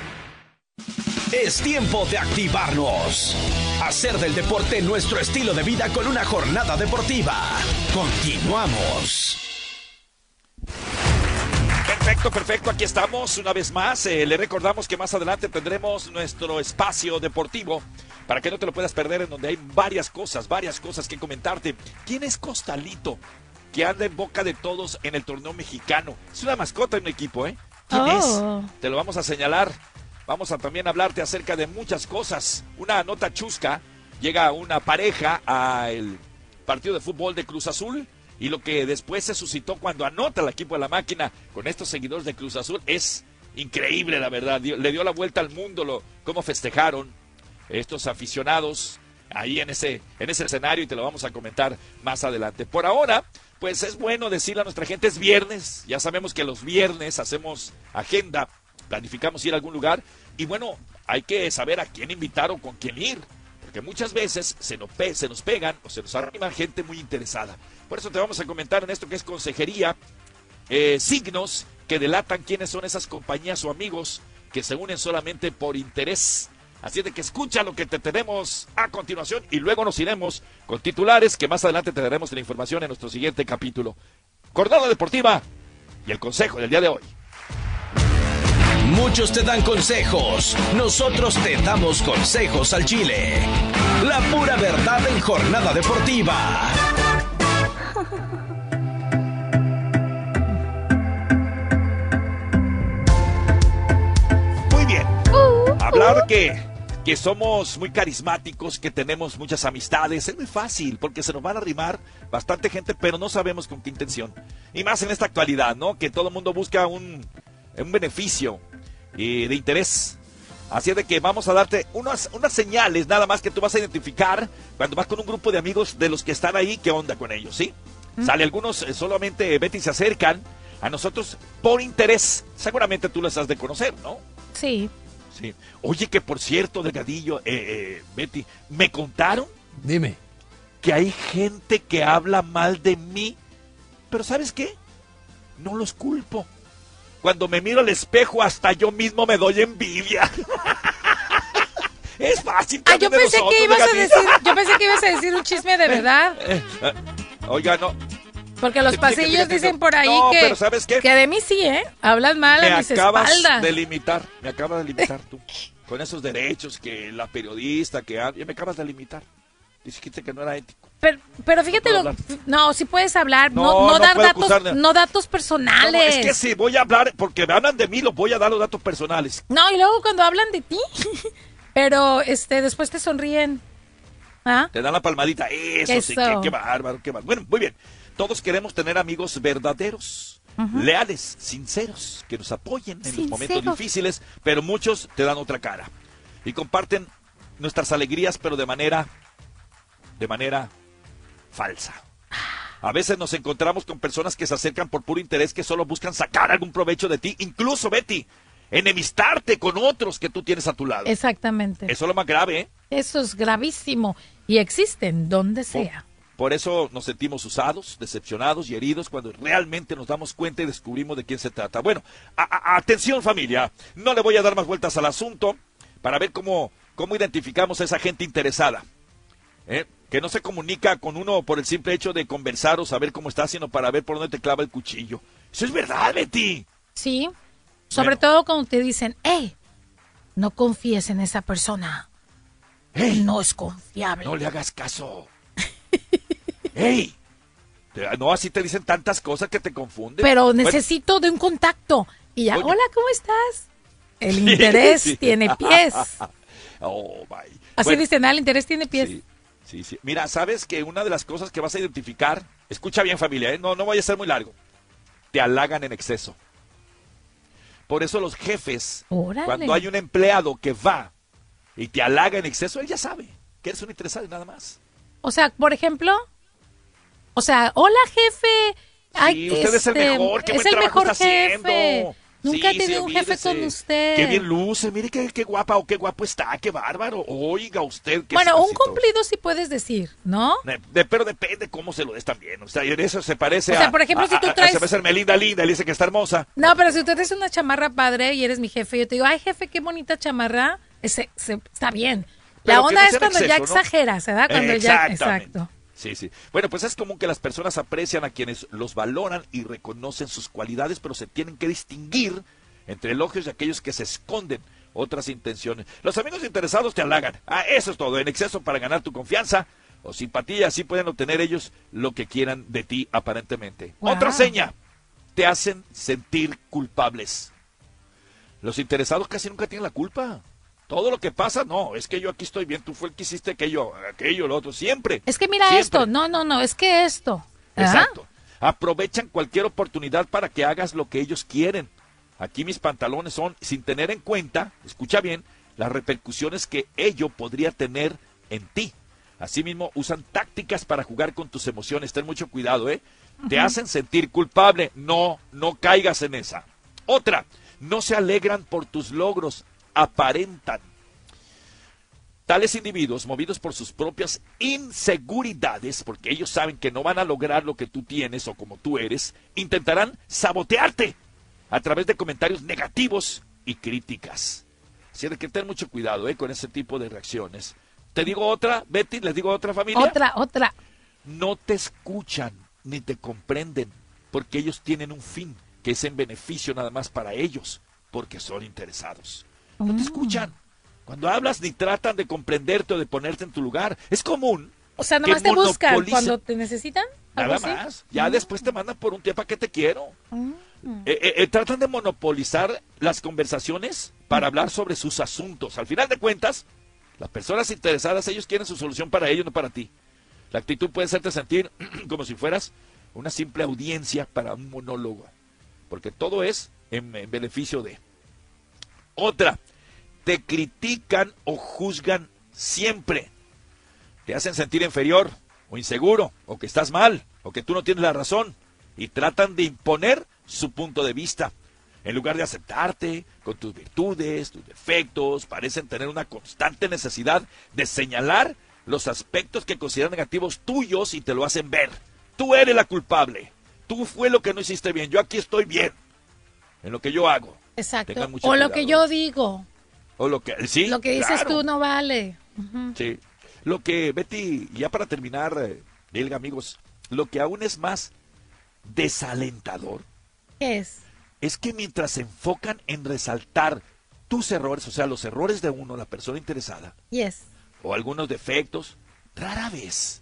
Es tiempo de activarnos. Hacer del deporte nuestro estilo de vida con una jornada deportiva. Continuamos. Perfecto, perfecto. Aquí estamos una vez más. Eh, le recordamos que más adelante tendremos nuestro espacio deportivo para que no te lo puedas perder, en donde hay varias cosas, varias cosas que comentarte. ¿Quién es Costalito? Que anda en boca de todos en el torneo mexicano. Es una mascota en un equipo, ¿eh? ¿Quién Oh. es? Te lo vamos a señalar. Vamos a también hablarte acerca de muchas cosas. Una nota chusca. Llega una pareja al partido de fútbol de Cruz Azul y lo que después se suscitó cuando anota el equipo de la máquina con estos seguidores de Cruz Azul es increíble, la verdad. Le dio la vuelta al mundo lo, cómo festejaron estos aficionados ahí en ese, en ese escenario y te lo vamos a comentar más adelante. Por ahora, pues es bueno decirle a nuestra gente, es viernes, ya sabemos que los viernes hacemos agenda, planificamos ir a algún lugar y bueno, hay que saber a quién invitar o con quién ir, porque muchas veces se nos, pe- se nos pegan o se nos arrima gente muy interesada. Por eso te vamos a comentar en esto que es consejería, eh, signos que delatan quiénes son esas compañías o amigos que se unen solamente por interés. Así de que escucha lo que te tenemos a continuación y luego nos iremos con titulares que más adelante te daremos la información en nuestro siguiente capítulo. Jornada deportiva y el consejo del día de hoy. Muchos te dan consejos, nosotros te damos consejos al Chile. La pura verdad en jornada deportiva. Muy bien. Hablar que que somos muy carismáticos, que tenemos muchas amistades. Es muy fácil, porque se nos van a arrimar bastante gente, pero no sabemos con qué intención. Y más en esta actualidad, ¿no? Que todo el mundo busca un, un beneficio eh, de interés. Así es de que vamos a darte unas, unas señales nada más que tú vas a identificar cuando vas con un grupo de amigos de los que están ahí, qué onda con ellos, ¿sí? Sale algunos eh, solamente Betty se acercan a nosotros por interés. Seguramente tú los has de conocer, ¿no? Sí. Sí. Oye, que por cierto, Delgadillo, eh, eh, Betty, me contaron. Dime. Que hay gente que habla mal de mí. Pero ¿sabes qué? No los culpo. Cuando me miro al espejo, hasta yo mismo me doy envidia. es fácil. Ah, yo pensé que ibas a decir, yo pensé que ibas a decir un chisme de verdad. Eh, eh, oiga, no. Porque los pasillos dicen por ahí no, que, pero ¿sabes qué? que de mí sí, ¿eh? Hablas mal me a mis acabas espaldas. de limitar, me acabas de limitar tú. Con esos derechos que la periodista, que ya me acabas de limitar. Dijiste que no era ético. Pero, pero fíjate, No lo, no, si puedes hablar, no, No, dar datos, de- no datos personales. es que si voy a hablar, porque me hablan de mí, los voy a dar los datos personales. No, y luego cuando hablan de ti, pero este después te sonríen. ¿Ah? Te dan la palmadita. Eso, sí, qué, qué bárbaro, qué bárbaro. Bueno, muy bien. Todos queremos tener amigos verdaderos, leales, sinceros, que nos apoyen en los momentos difíciles, pero muchos te dan otra cara. Y comparten nuestras alegrías, pero de manera, de manera falsa. A veces nos encontramos con personas que se acercan por puro interés, que solo buscan sacar algún provecho de ti, incluso, Betty, enemistarte con otros que tú tienes a tu lado. Exactamente. Eso es lo más grave, ¿eh? Eso es gravísimo. Y existen donde sea. Por eso nos sentimos usados, decepcionados y heridos cuando realmente nos damos cuenta y descubrimos de quién se trata. Bueno, a- a- atención familia, no le voy a dar más vueltas al asunto para ver cómo, cómo identificamos a esa gente interesada. ¿Eh? Que no se comunica con uno por el simple hecho de conversar o saber cómo está, sino para ver por dónde te clava el cuchillo. Eso es verdad, Betty. Sí. Sobre todo cuando te dicen, hey, no confíes en esa persona. Él no es confiable. No le hagas caso. ¡Ey! No, así te dicen tantas cosas que te confunden. Pero Bueno, necesito de un contacto. Y ya, Oye. hola, ¿cómo estás? El Sí, interés sí. tiene pies. Oh, my. Así Bueno, dicen, ah, el interés tiene pies. Sí, sí, sí. Mira, sabes que una de las cosas que vas a identificar, escucha bien familia, ¿eh? no, no vaya a ser muy largo, te halagan en exceso. Por eso los jefes, Órale. cuando hay un empleado que va y te halaga en exceso, él ya sabe que eres un interesado y nada más. O sea, por ejemplo, o sea, hola jefe. Ay, Sí, usted es el este, mejor, qué es buen el trabajo mejor está jefe. haciendo. Nunca Sí, he tenido un jefe con usted. Qué bien luce, mire qué, qué guapa o qué guapo está, qué bárbaro. Oiga usted. qué Bueno, un cumplido sí puedes decir, ¿no? De- de- pero depende cómo se lo des también. O sea, en eso se parece O sea, a- por ejemplo, a- si tú a- a- traes- Se me Melinda linda, le dice que está hermosa. No, pero si tú tienes una chamarra padre y eres mi jefe, yo te digo, ay jefe, qué bonita chamarra, ese, se- está bien. La Pero onda no es sea cuando ya ¿no? exageras, ¿verdad? Cuando ya, exacto. Sí, sí. Bueno, pues es común que las personas aprecian a quienes los valoran y reconocen sus cualidades, pero se tienen que distinguir entre elogios y aquellos que se esconden otras intenciones. Los amigos interesados te halagan. Ah, eso es todo. En exceso para ganar tu confianza o simpatía, así pueden obtener ellos lo que quieran de ti aparentemente. Wow. Otra seña. Te hacen sentir culpables. Los interesados casi nunca tienen la culpa. Todo lo que pasa, no, es que yo aquí estoy bien, tú fue el que hiciste aquello, aquello, lo otro, siempre. Es que mira Siempre. esto, no, no, no, es que esto. Ajá. Exacto. Aprovechan cualquier oportunidad para que hagas lo que ellos quieren. Aquí mis pantalones son, sin tener en cuenta, escucha bien, las repercusiones que ello podría tener en ti. Asimismo, usan tácticas para jugar con tus emociones. Ten mucho cuidado, ¿eh? Te hacen sentir culpable. No, no caigas en esa. Otra, no se alegran por tus logros, aparentan. Tales individuos, movidos por sus propias inseguridades, porque ellos saben que no van a lograr lo que tú tienes o como tú eres, intentarán sabotearte a través de comentarios negativos y críticas. Así que ten mucho cuidado ¿eh? con ese tipo de reacciones. Te digo otra, Betty, les digo otra familia. Otra, otra. No te escuchan ni te comprenden, porque ellos tienen un fin que es en beneficio nada más para ellos. porque son interesados. No te mm. escuchan. Cuando hablas ni tratan de comprenderte o de ponerte en tu lugar. Es común. O sea, nomás te buscan cuando te necesitan. Nada más. Ya mm. después te mandan por un tiempo que te quiero. Mm. Eh, eh, eh, tratan de monopolizar las conversaciones para hablar sobre sus asuntos. Al final de cuentas, las personas interesadas, ellos quieren su solución para ellos, no para ti. La actitud puede hacerte sentir como si fueras una simple audiencia para un monólogo. Porque todo es en beneficio de. Otra, te critican o juzgan siempre. Te hacen sentir inferior o inseguro o que estás mal o que tú no tienes la razón y tratan de imponer su punto de vista. En lugar de aceptarte con tus virtudes, tus defectos, parecen tener una constante necesidad de señalar los aspectos que consideran negativos tuyos y te lo hacen ver. Tú eres la culpable. Tú fue lo que no hiciste bien. Yo aquí estoy bien. En lo que yo hago. Exacto. O lo que yo digo. O lo que, sí, lo que dices tú no vale. Sí. Lo que, Betty, ya para terminar, eh, amigos, lo que aún es más desalentador. es? Es que mientras se enfocan en resaltar tus errores, o sea, los errores de uno, la persona interesada, yes. o algunos defectos, rara vez,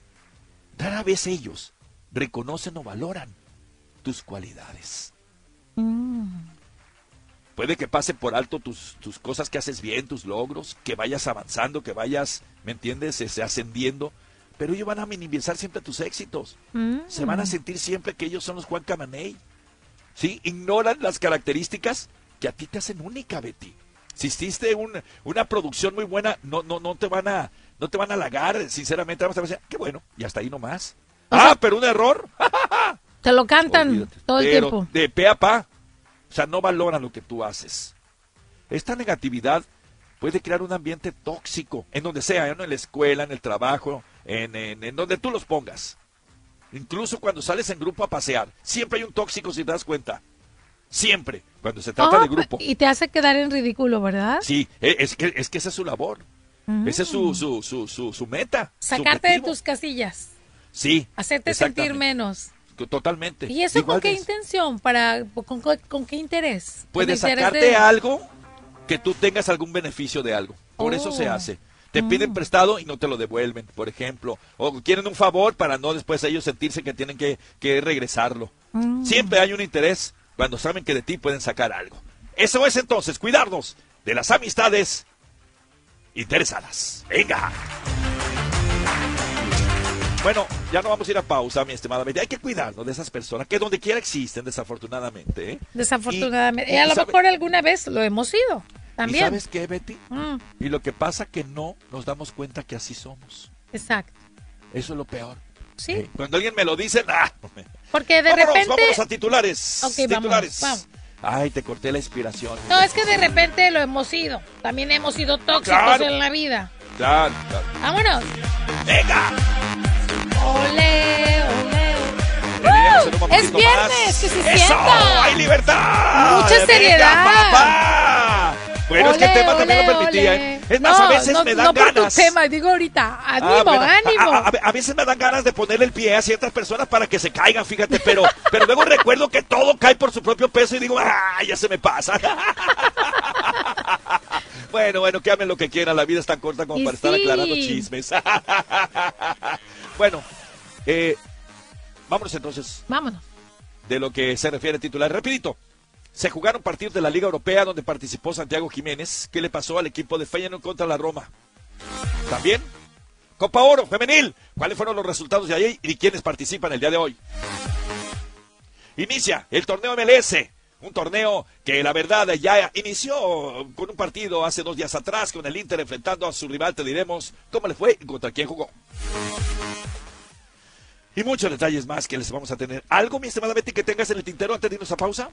rara vez ellos reconocen o valoran tus cualidades. Mm. Puede que pase por alto tus, tus cosas que haces bien, tus logros, que vayas avanzando, que vayas, ¿me entiendes?, se ascendiendo. Pero ellos van a minimizar siempre tus éxitos. Mm. Se van a sentir siempre que ellos son los Juan Camaney. ¿Sí? Ignoran las características que a ti te hacen única, Betty. Si hiciste una producción muy buena, no, no, no te van a, no te van a halagar, sinceramente, vamos a decir, qué bueno, y hasta ahí nomás. ah, pero un error. te lo cantan todo el tiempo. De pe a pa. O sea, no valoran lo que tú haces. Esta negatividad puede crear un ambiente tóxico, en donde sea, en la escuela, en el trabajo, en, en, donde tú los pongas. Incluso cuando sales en grupo a pasear, siempre hay un tóxico si te das cuenta. Siempre, cuando se trata de oh, grupo. Y te hace quedar en ridículo, ¿verdad? Sí, e, es que, es que esa es su labor. Esa es su, su, su, su, meta. Sacarte de tus casillas. Sí. Hacerte sentir menos. Totalmente. ¿Y eso con qué intención? para con, qué interés? Puede sacarte algo que tú tengas algún beneficio de algo. Por eso se oh. hace. Te piden mm. prestado y no te lo devuelven, por ejemplo. O quieren un favor para no después ellos sentirse que tienen que, regresarlo. Mm. Siempre hay un interés cuando saben que de ti pueden sacar algo. Eso es entonces cuidarnos de las amistades interesadas. Venga. Bueno, ya no vamos a ir a pausa, mi estimada Betty. Hay que cuidarnos de esas personas que donde quiera existen, desafortunadamente. ¿eh? Desafortunadamente. Y, a lo mejor alguna vez lo hemos sido. También. ¿Y sabes qué, Betty? Mm. Y lo que pasa que no nos damos cuenta que así somos. Exacto. Eso es lo peor. Sí. ¿Eh? Cuando alguien me lo dice, ¡ah! Porque de repente. Vámonos a titulares. Ok, titulares. Vamos, Ay, te corté la inspiración. No, es que de repente lo hemos sido. También hemos sido tóxicos en la vida. Claro, claro. Vámonos. Venga. Uh, es viernes, que se ¡Eso! sienta. ¡Hay libertad! Mucha seriedad. Bueno, es que el tema también lo permitía. ¿eh? Es más, a veces me dan no ganas. Por tu tema, digo ahorita. Ah, ánimo, ánimo. A, veces me dan ganas de ponerle el pie a ciertas personas para que se caigan, fíjate, pero, pero luego recuerdo que todo cae por su propio peso y digo, ¡ah! Ya se me pasa. bueno, bueno, que amen lo que quieran. La vida es tan corta como para estar aclarando chismes. bueno, eh, vámonos entonces. Vámonos. De lo que se refiere a titular. Repito, se jugaron partidos de la Liga Europea donde participó Santiago Jiménez. ¿Qué le pasó al equipo de Feyenoord contra la Roma? También Copa Oro Femenil. ¿Cuáles fueron los resultados de ahí y quiénes participan el día de hoy? Inicia el torneo MLS. Un torneo que la verdad ya inició con un partido hace dos días atrás con el Inter enfrentando a su rival. Te diremos cómo le fue y contra quién jugó y muchos detalles más que les vamos a tener. ¿Algo, mi estimada Betty, que tengas en el tintero antes de irnos a pausa?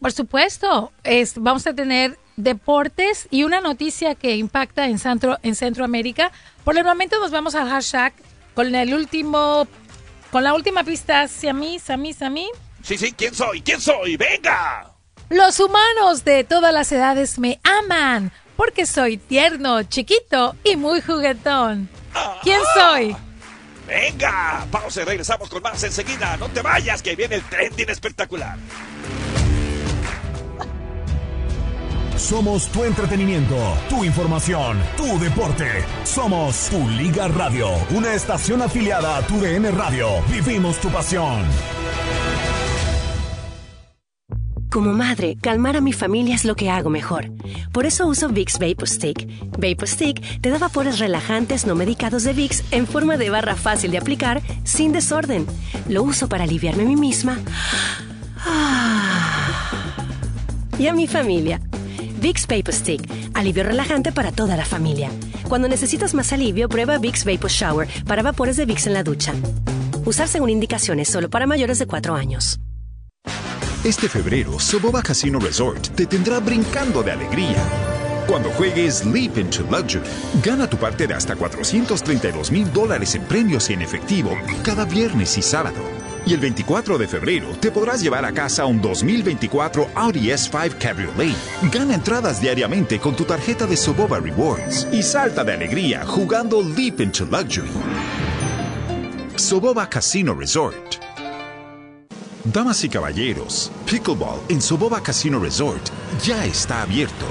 Por supuesto, es, vamos a tener deportes y una noticia que impacta en, Centro, en Centroamérica. Por el momento nos vamos al hashtag con el último, con la última pista, Sami, Sami, Sami. Sí, sí, ¿quién soy? ¿Quién soy? ¡Venga! Los humanos de todas las edades me aman porque soy tierno, chiquito y muy juguetón. ¿Quién soy? Venga, pausa y regresamos con más enseguida. No te vayas, que viene el trending espectacular. Somos tu entretenimiento, tu información, tu deporte. Somos tu Liga Radio, una estación afiliada a tu DN Radio. Vivimos tu pasión. Como madre, calmar a mi familia es lo que hago mejor. Por eso uso Vicks Vapor Stick. Vapor Stick te da vapores relajantes no medicados de Vicks en forma de barra fácil de aplicar, sin desorden. Lo uso para aliviarme a mí misma y a mi familia. Vicks Vapor Stick, alivio relajante para toda la familia. Cuando necesitas más alivio, prueba Vicks Vapor Shower para vapores de Vicks en la ducha. Usar según indicaciones solo para mayores de 4 años. Este febrero, Soboba Casino Resort te tendrá brincando de alegría. Cuando juegues Leap into Luxury, gana tu parte de hasta 432 mil dólares en premios en efectivo cada viernes y sábado. Y el 24 de febrero te podrás llevar a casa un 2024 Audi S5 Cabriolet. Gana entradas diariamente con tu tarjeta de Soboba Rewards y salta de alegría jugando Leap into Luxury. Soboba Casino Resort. Damas y caballeros, Pickleball en Soboba Casino Resort ya está abierto.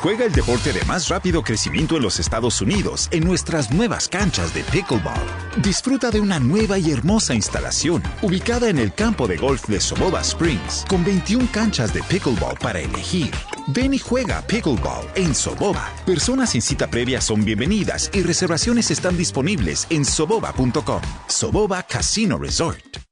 Juega el deporte de más rápido crecimiento en los Estados Unidos en nuestras nuevas canchas de Pickleball. Disfruta de una nueva y hermosa instalación ubicada en el campo de golf de Soboba Springs con 21 canchas de Pickleball para elegir. Ven y juega Pickleball en Soboba. Personas sin cita previa son bienvenidas y reservaciones están disponibles en soboba.com. Soboba Casino Resort.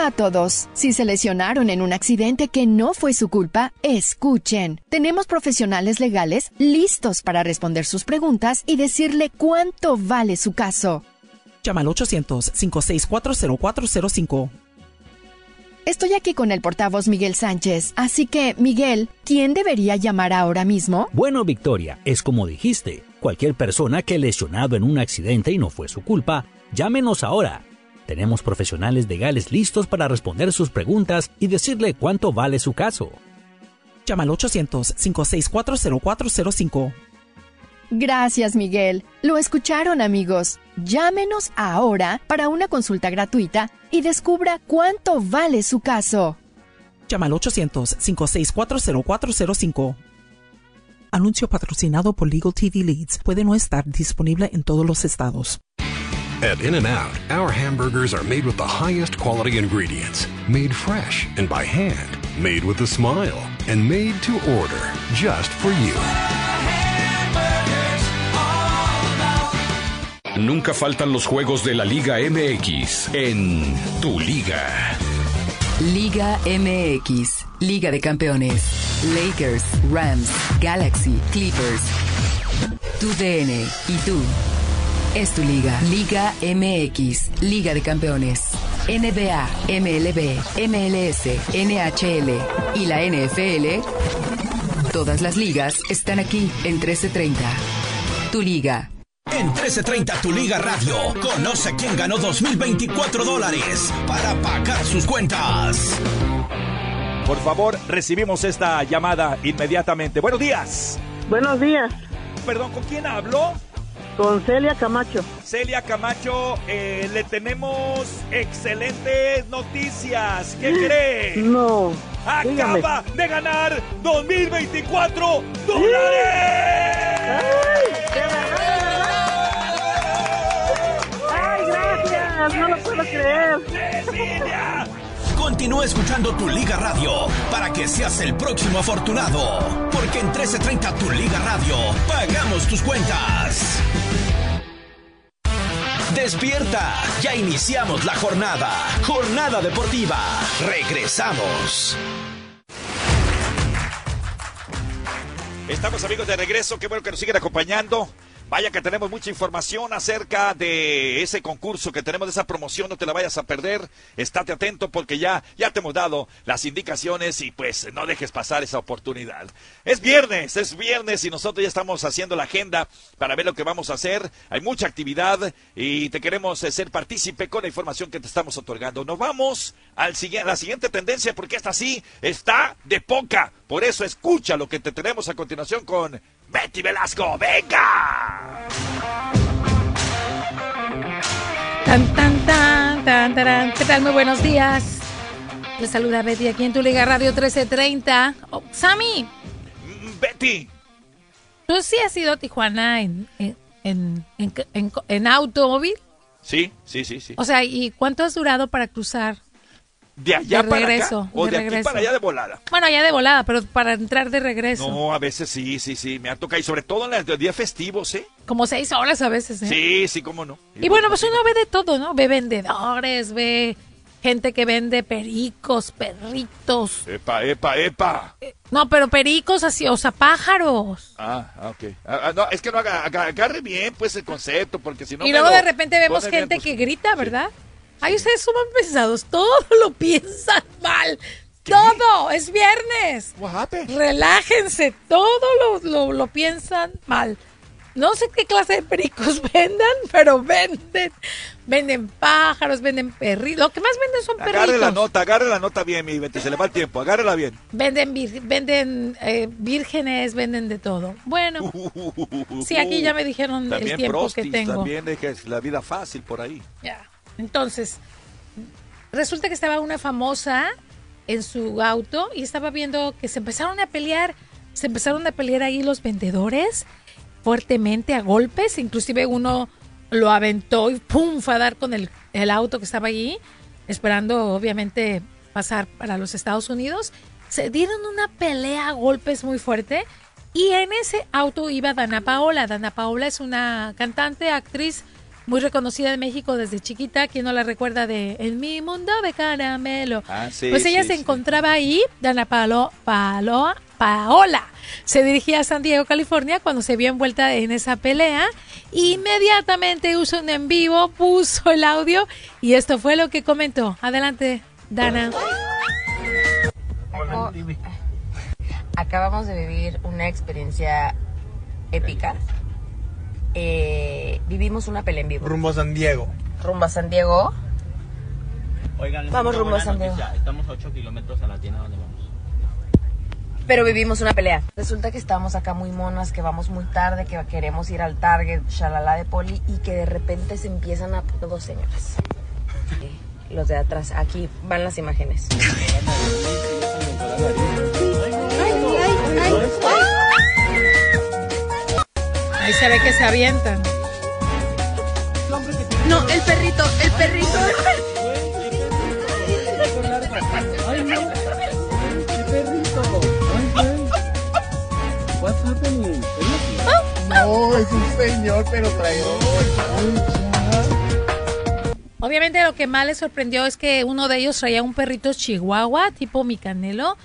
Hola a todos. Si se lesionaron en un accidente que no fue su culpa, escuchen. Tenemos profesionales legales listos para responder sus preguntas y decirle cuánto vale su caso. Llama al 800-564-0405. Estoy aquí con el portavoz Miguel Sánchez, así que, Miguel, ¿quién debería llamar ahora mismo? Bueno, Victoria, es como dijiste. Cualquier persona que lesionado en un accidente y no fue su culpa, llámenos ahora tenemos profesionales legales listos para responder sus preguntas y decirle cuánto vale su caso. Llama al 800-564-0405. Gracias, Miguel. Lo escucharon, amigos. Llámenos ahora para una consulta gratuita y descubra cuánto vale su caso. Llama al 800-564-0405. Anuncio patrocinado por Legal TV Leads. Puede no estar disponible en todos los estados. At In N Out, our hamburgers are made with the highest quality ingredients, made fresh and by hand, made with a smile, and made to order just for you. Nunca faltan los juegos de la Liga MX en tu liga. Liga MX, Liga de Campeones. Lakers, Rams, Galaxy, Clippers. Tu DN y tú. Es tu liga. Liga MX, Liga de Campeones. NBA, MLB, MLS, NHL y la NFL. Todas las ligas están aquí en 1330. Tu liga. En 1330 Tu Liga Radio, conoce quién ganó 2024 dólares para pagar sus cuentas. Por favor, recibimos esta llamada inmediatamente. Buenos días. Buenos días. Perdón, ¿con quién hablo? Con Celia Camacho. Celia Camacho, eh, le tenemos excelentes noticias. ¿Qué cree? No. Acaba de ganar 2024 dólares. ¡Ay, gracias! No lo puedo creer. Cecilia. Continúa escuchando Tu Liga Radio para que seas el próximo afortunado. Porque en 1330 Tu Liga Radio pagamos tus cuentas. Despierta, ya iniciamos la jornada. Jornada deportiva. Regresamos. Estamos amigos de regreso, qué bueno que nos siguen acompañando. Vaya que tenemos mucha información acerca de ese concurso que tenemos, de esa promoción, no te la vayas a perder. Estate atento porque ya, ya te hemos dado las indicaciones y pues no dejes pasar esa oportunidad. Es viernes, es viernes y nosotros ya estamos haciendo la agenda para ver lo que vamos a hacer. Hay mucha actividad y te queremos eh, ser partícipe con la información que te estamos otorgando. Nos vamos al a la siguiente tendencia porque esta sí está de poca. Por eso escucha lo que te tenemos a continuación con Betty Velasco, venga. Tan, tan, tan, tan, tarán. ¿Qué tal? Muy buenos días. Le saluda Betty aquí en tu Liga Radio 1330. Oh, Sammy, Betty. ¿tú sí has ido a Tijuana en, en, en, en- en- en automóvil? Sí, sí, sí, sí. O sea, ¿y cuánto has durado para cruzar? ¿De allá de para regreso, acá? ¿O de de, aquí para allá de volada? Bueno, ya de volada, pero para entrar de regreso. No, a veces sí, sí, sí. Me ha tocado. Y sobre todo en los días festivos, ¿eh? Como seis horas a veces, ¿eh? Sí, sí, cómo no. Y bueno, pues uno ve de todo, ¿no? Ve vendedores, ve gente que vende pericos, perritos. Epa, epa, epa. No, pero pericos así, o sea, pájaros. Ah, ah, ok. Ah, ah, no, es que no agarre bien, pues, el concepto, porque si no. y luego lo de repente vemos bien, gente pues, que grita, ¿verdad? Ay, ustedes son mal pensados, todo lo piensan mal. Todo, es viernes. Relájense, todo lo, lo, lo piensan mal. No sé qué clase de pericos vendan, pero venden. Venden pájaros, venden perritos. Lo que más venden son perritos. Agarre la nota, agarre la nota bien, mi Betty, se le va el tiempo, agárrela bien. Venden, vir- venden eh, vírgenes, venden de todo. Bueno, sí, aquí ya me dijeron el tiempo prostis, que tengo. También dejes la vida fácil por ahí. Ya. Entonces, resulta que estaba una famosa en su auto y estaba viendo que se empezaron a pelear, se empezaron a pelear ahí los vendedores fuertemente a golpes, inclusive uno lo aventó y pum, fue a dar con el, el auto que estaba allí, esperando obviamente pasar para los Estados Unidos. Se dieron una pelea a golpes muy fuerte y en ese auto iba Dana Paola. Dana Paola es una cantante, actriz muy reconocida en México desde chiquita. ¿Quién no la recuerda de En mi mundo de caramelo? Ah, sí, pues ella sí, se sí. encontraba ahí, Dana Paolo, Paolo- Paola. Se dirigía a San Diego, California, cuando se vio envuelta en esa pelea. Inmediatamente hizo un en vivo, puso el audio y esto fue lo que comentó. Adelante, Dana. Oh, acabamos de vivir una experiencia épica. Eh, vivimos una pelea en vivo. Rumbo a San Diego. Rumbo a San Diego. Oigan, les Vamos rumbo a San Diego. noticia. Estamos a 8 kilómetros a la tienda donde vamos. Pero vivimos una pelea. Resulta que estamos acá muy monas, que vamos muy tarde, que queremos ir al Target, shalala de poli, y que de repente se empiezan a... Dos señoras. Los de atrás, aquí van las imágenes. Ahí se ve que se avientan. No, el perrito, el perrito. Ay, no. ¿Qué perrito? Ay, güey. What's happening? No, es un señor, pero traidor. Obviamente lo que más le sorprendió es que uno de ellos traía un perrito chihuahua, tipo mi canelo,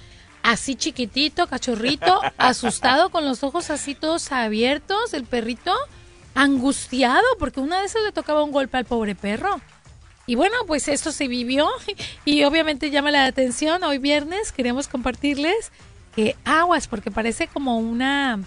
así chiquitito, cachorrito, asustado, con los ojos así todos abiertos, el perrito angustiado, porque una vez le tocaba un golpe al pobre perro. Y bueno, pues esto se vivió y obviamente llama la atención. Hoy viernes queremos compartirles que aguas, porque parece como una,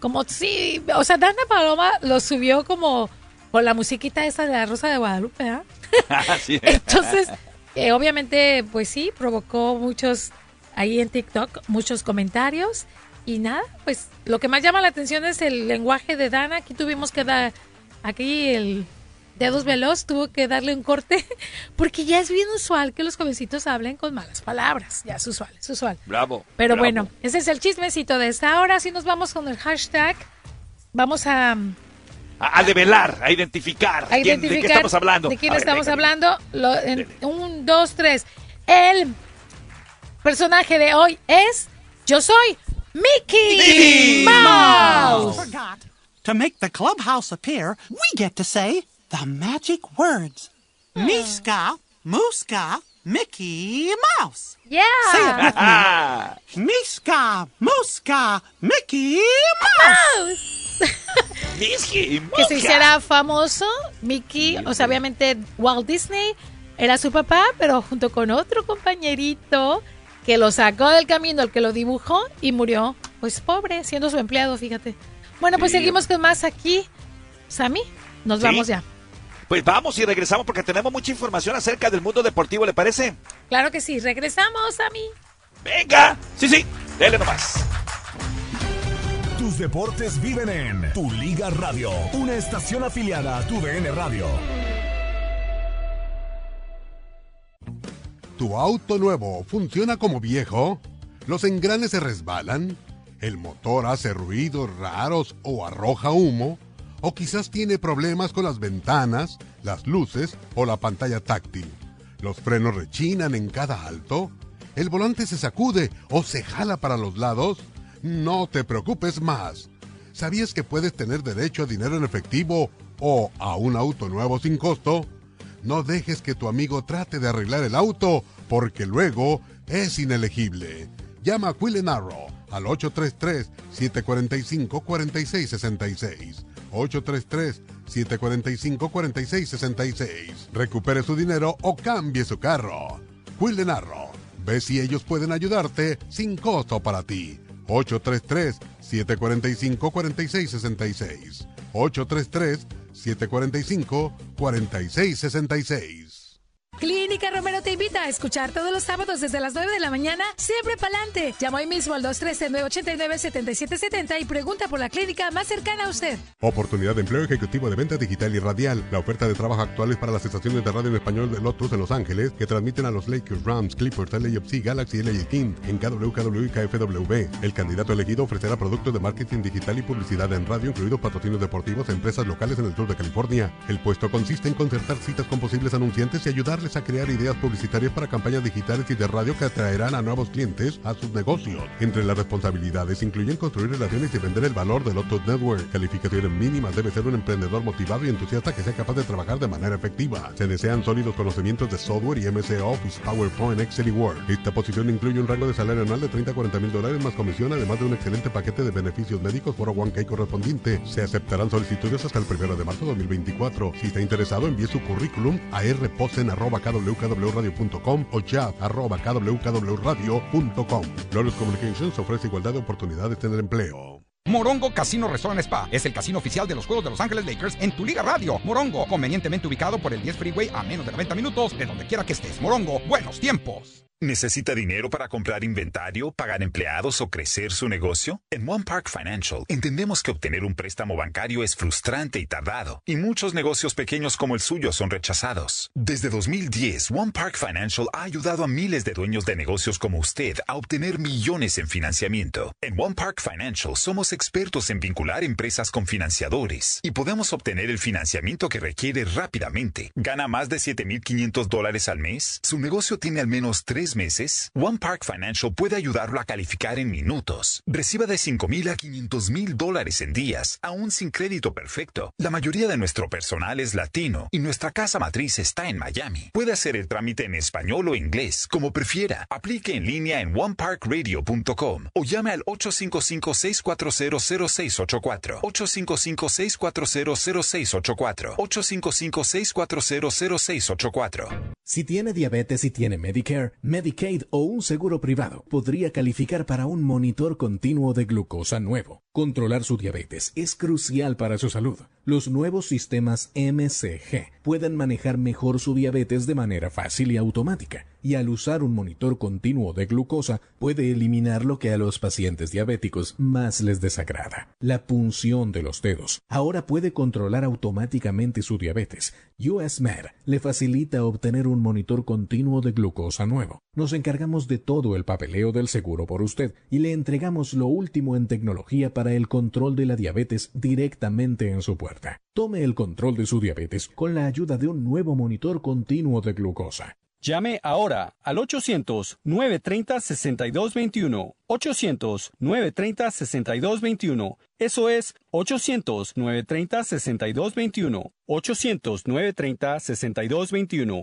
como sí, o sea, Dana Paloma lo subió como con la musiquita esa de la Rosa de Guadalupe, ¿ah? Sí. Entonces, eh, obviamente, pues sí, provocó muchos ahí en TikTok, muchos comentarios. Y nada, pues lo que más llama la atención es el lenguaje de Dana. Aquí tuvimos que dar, aquí el dedos veloz tuvo que darle un corte, porque ya es bien usual que los jovencitos hablen con malas palabras. Ya es usual, es usual. Bravo. Pero bravo. bueno, ese es el chismecito de esta hora. Si nos vamos con el hashtag, vamos a, A, a develar, a identificar. a quién- identificar ¿De qué estamos hablando? de quién ver, estamos venga, hablando. Lo- en- un, dos, tres. El personaje de hoy es Yo soy Mickey, Mickey Mouse. Forgot. To make the clubhouse appear, we get to say the magic words. Miska, Muska, Mickey Mouse. Yeah. Say it with me. Miska, Muska, Mickey Mouse. Mickey, que se hiciera famoso, Mickey, o sea, obviamente Walt Disney era su papá, pero junto con otro compañerito que lo sacó del camino, el que lo dibujó y murió, pues pobre, siendo su empleado, fíjate. Bueno, pues Sí. seguimos con más aquí. Sammy, nos Sí. vamos ya. Pues vamos y regresamos porque tenemos mucha información acerca del mundo deportivo, ¿le parece? Claro que sí, regresamos, Sammy. Venga. Sí, sí, dele nomás. Tus deportes viven en Tu Liga Radio, una estación afiliada a Tu DN Radio. ¿Tu auto nuevo funciona como viejo? ¿Los engranes se resbalan? ¿El motor hace ruidos raros o arroja humo? ¿O quizás tiene problemas con las ventanas, las luces o la pantalla táctil? ¿Los frenos rechinan en cada alto? ¿El volante se sacude o se jala para los lados? No te preocupes más. ¿Sabías que puedes tener derecho a dinero en efectivo o a un auto nuevo sin costo? No dejes que tu amigo trate de arreglar el auto porque luego es inelegible. Llama a Quill Arrow al 833-745-4666. 833-745-4666. Recupere su dinero o cambie su carro. Quill Arrow. Ve si ellos pueden ayudarte sin costo para ti. 833-745-4666. 833-745-4666. Clínica Romero te invita a escuchar todos los sábados desde las 9 de la mañana, siempre pa'lante. Llama hoy mismo al 213-989-7770 y pregunta por la clínica más cercana a usted. Oportunidad de empleo ejecutivo de venta digital y radial. La oferta de trabajo actual es para las estaciones de radio en español de Lotus en Los Ángeles, que transmiten a los Lakers, Rams, Clippers, LAFC, Galaxy y LA King en KWKW y KFWB. El candidato elegido ofrecerá productos de marketing digital y publicidad en radio, incluidos patrocinios deportivos a empresas locales en el sur de California. El puesto consiste en concertar citas con posibles anunciantes y ayudarles a crear ideas publicitarias para campañas digitales y de radio que atraerán a nuevos clientes a sus negocios. Entre las responsabilidades incluyen construir relaciones y vender el valor del Lotus Network. Calificaciones mínimas debe ser un emprendedor motivado y entusiasta que sea capaz de trabajar de manera efectiva. Se desean sólidos conocimientos de software y MS Office, PowerPoint, Excel y Word. Esta posición incluye un rango de salario anual de 30 a 40 mil dólares más comisión, además de un excelente paquete de beneficios médicos por 1K correspondiente. Se aceptarán solicitudes hasta el 1 de marzo de 2024. Si está interesado, envíe su currículum a rposen.kwkwradio.com o chat arroba kwkwradio.com. Communications ofrece igualdad de oportunidades en el empleo. Morongo Casino Resort Spa es el casino oficial de los Juegos de Los Ángeles Lakers en tu Liga Radio. Morongo, convenientemente ubicado por el 10 Freeway a menos de 90 minutos de donde quiera que estés. Morongo, buenos tiempos. ¿Necesita dinero para comprar inventario, pagar empleados o crecer su negocio? En One Park Financial entendemos que obtener un préstamo bancario es frustrante y tardado, y muchos negocios pequeños como el suyo son rechazados. Desde 2010, One Park Financial ha ayudado a miles de dueños de negocios como usted a obtener millones en financiamiento. En One Park Financial somos expertos en vincular empresas con financiadores y podemos obtener el financiamiento que requiere rápidamente. ¿Gana más de 7.500 dólares al mes? ¿Su negocio tiene al menos tres meses? One Park Financial puede ayudarlo a calificar en minutos. Reciba de 5.000 a 500.000 dólares en días, aún sin crédito perfecto. La mayoría de nuestro personal es latino y nuestra casa matriz está en Miami. Puede hacer el trámite en español o inglés, como prefiera. Aplique en línea en oneparkradio.com o llame al 855-640-0684. 855-640-0684. 855-640-0684. Si tiene diabetes y tiene Medicare, Medicaid o un seguro privado, podría calificar para un monitor continuo de glucosa nuevo. Controlar su diabetes es crucial para su salud. Los nuevos sistemas MCG pueden manejar mejor su diabetes de manera fácil y automática, y al usar un monitor continuo de glucosa puede eliminar lo que a los pacientes diabéticos más les desagrada, la punción de los dedos. Ahora puede controlar automáticamente su diabetes. US Med le facilita obtener un monitor continuo de glucosa nuevo. Nos encargamos de todo el papeleo del seguro por usted y le entregamos lo último en tecnología para el control de la diabetes directamente en su Tome el control de su diabetes con la ayuda de un nuevo monitor continuo de glucosa. Llame ahora al 800-930-6221. 800-930-6221. Eso es 800-930-6221. 800-930-6221.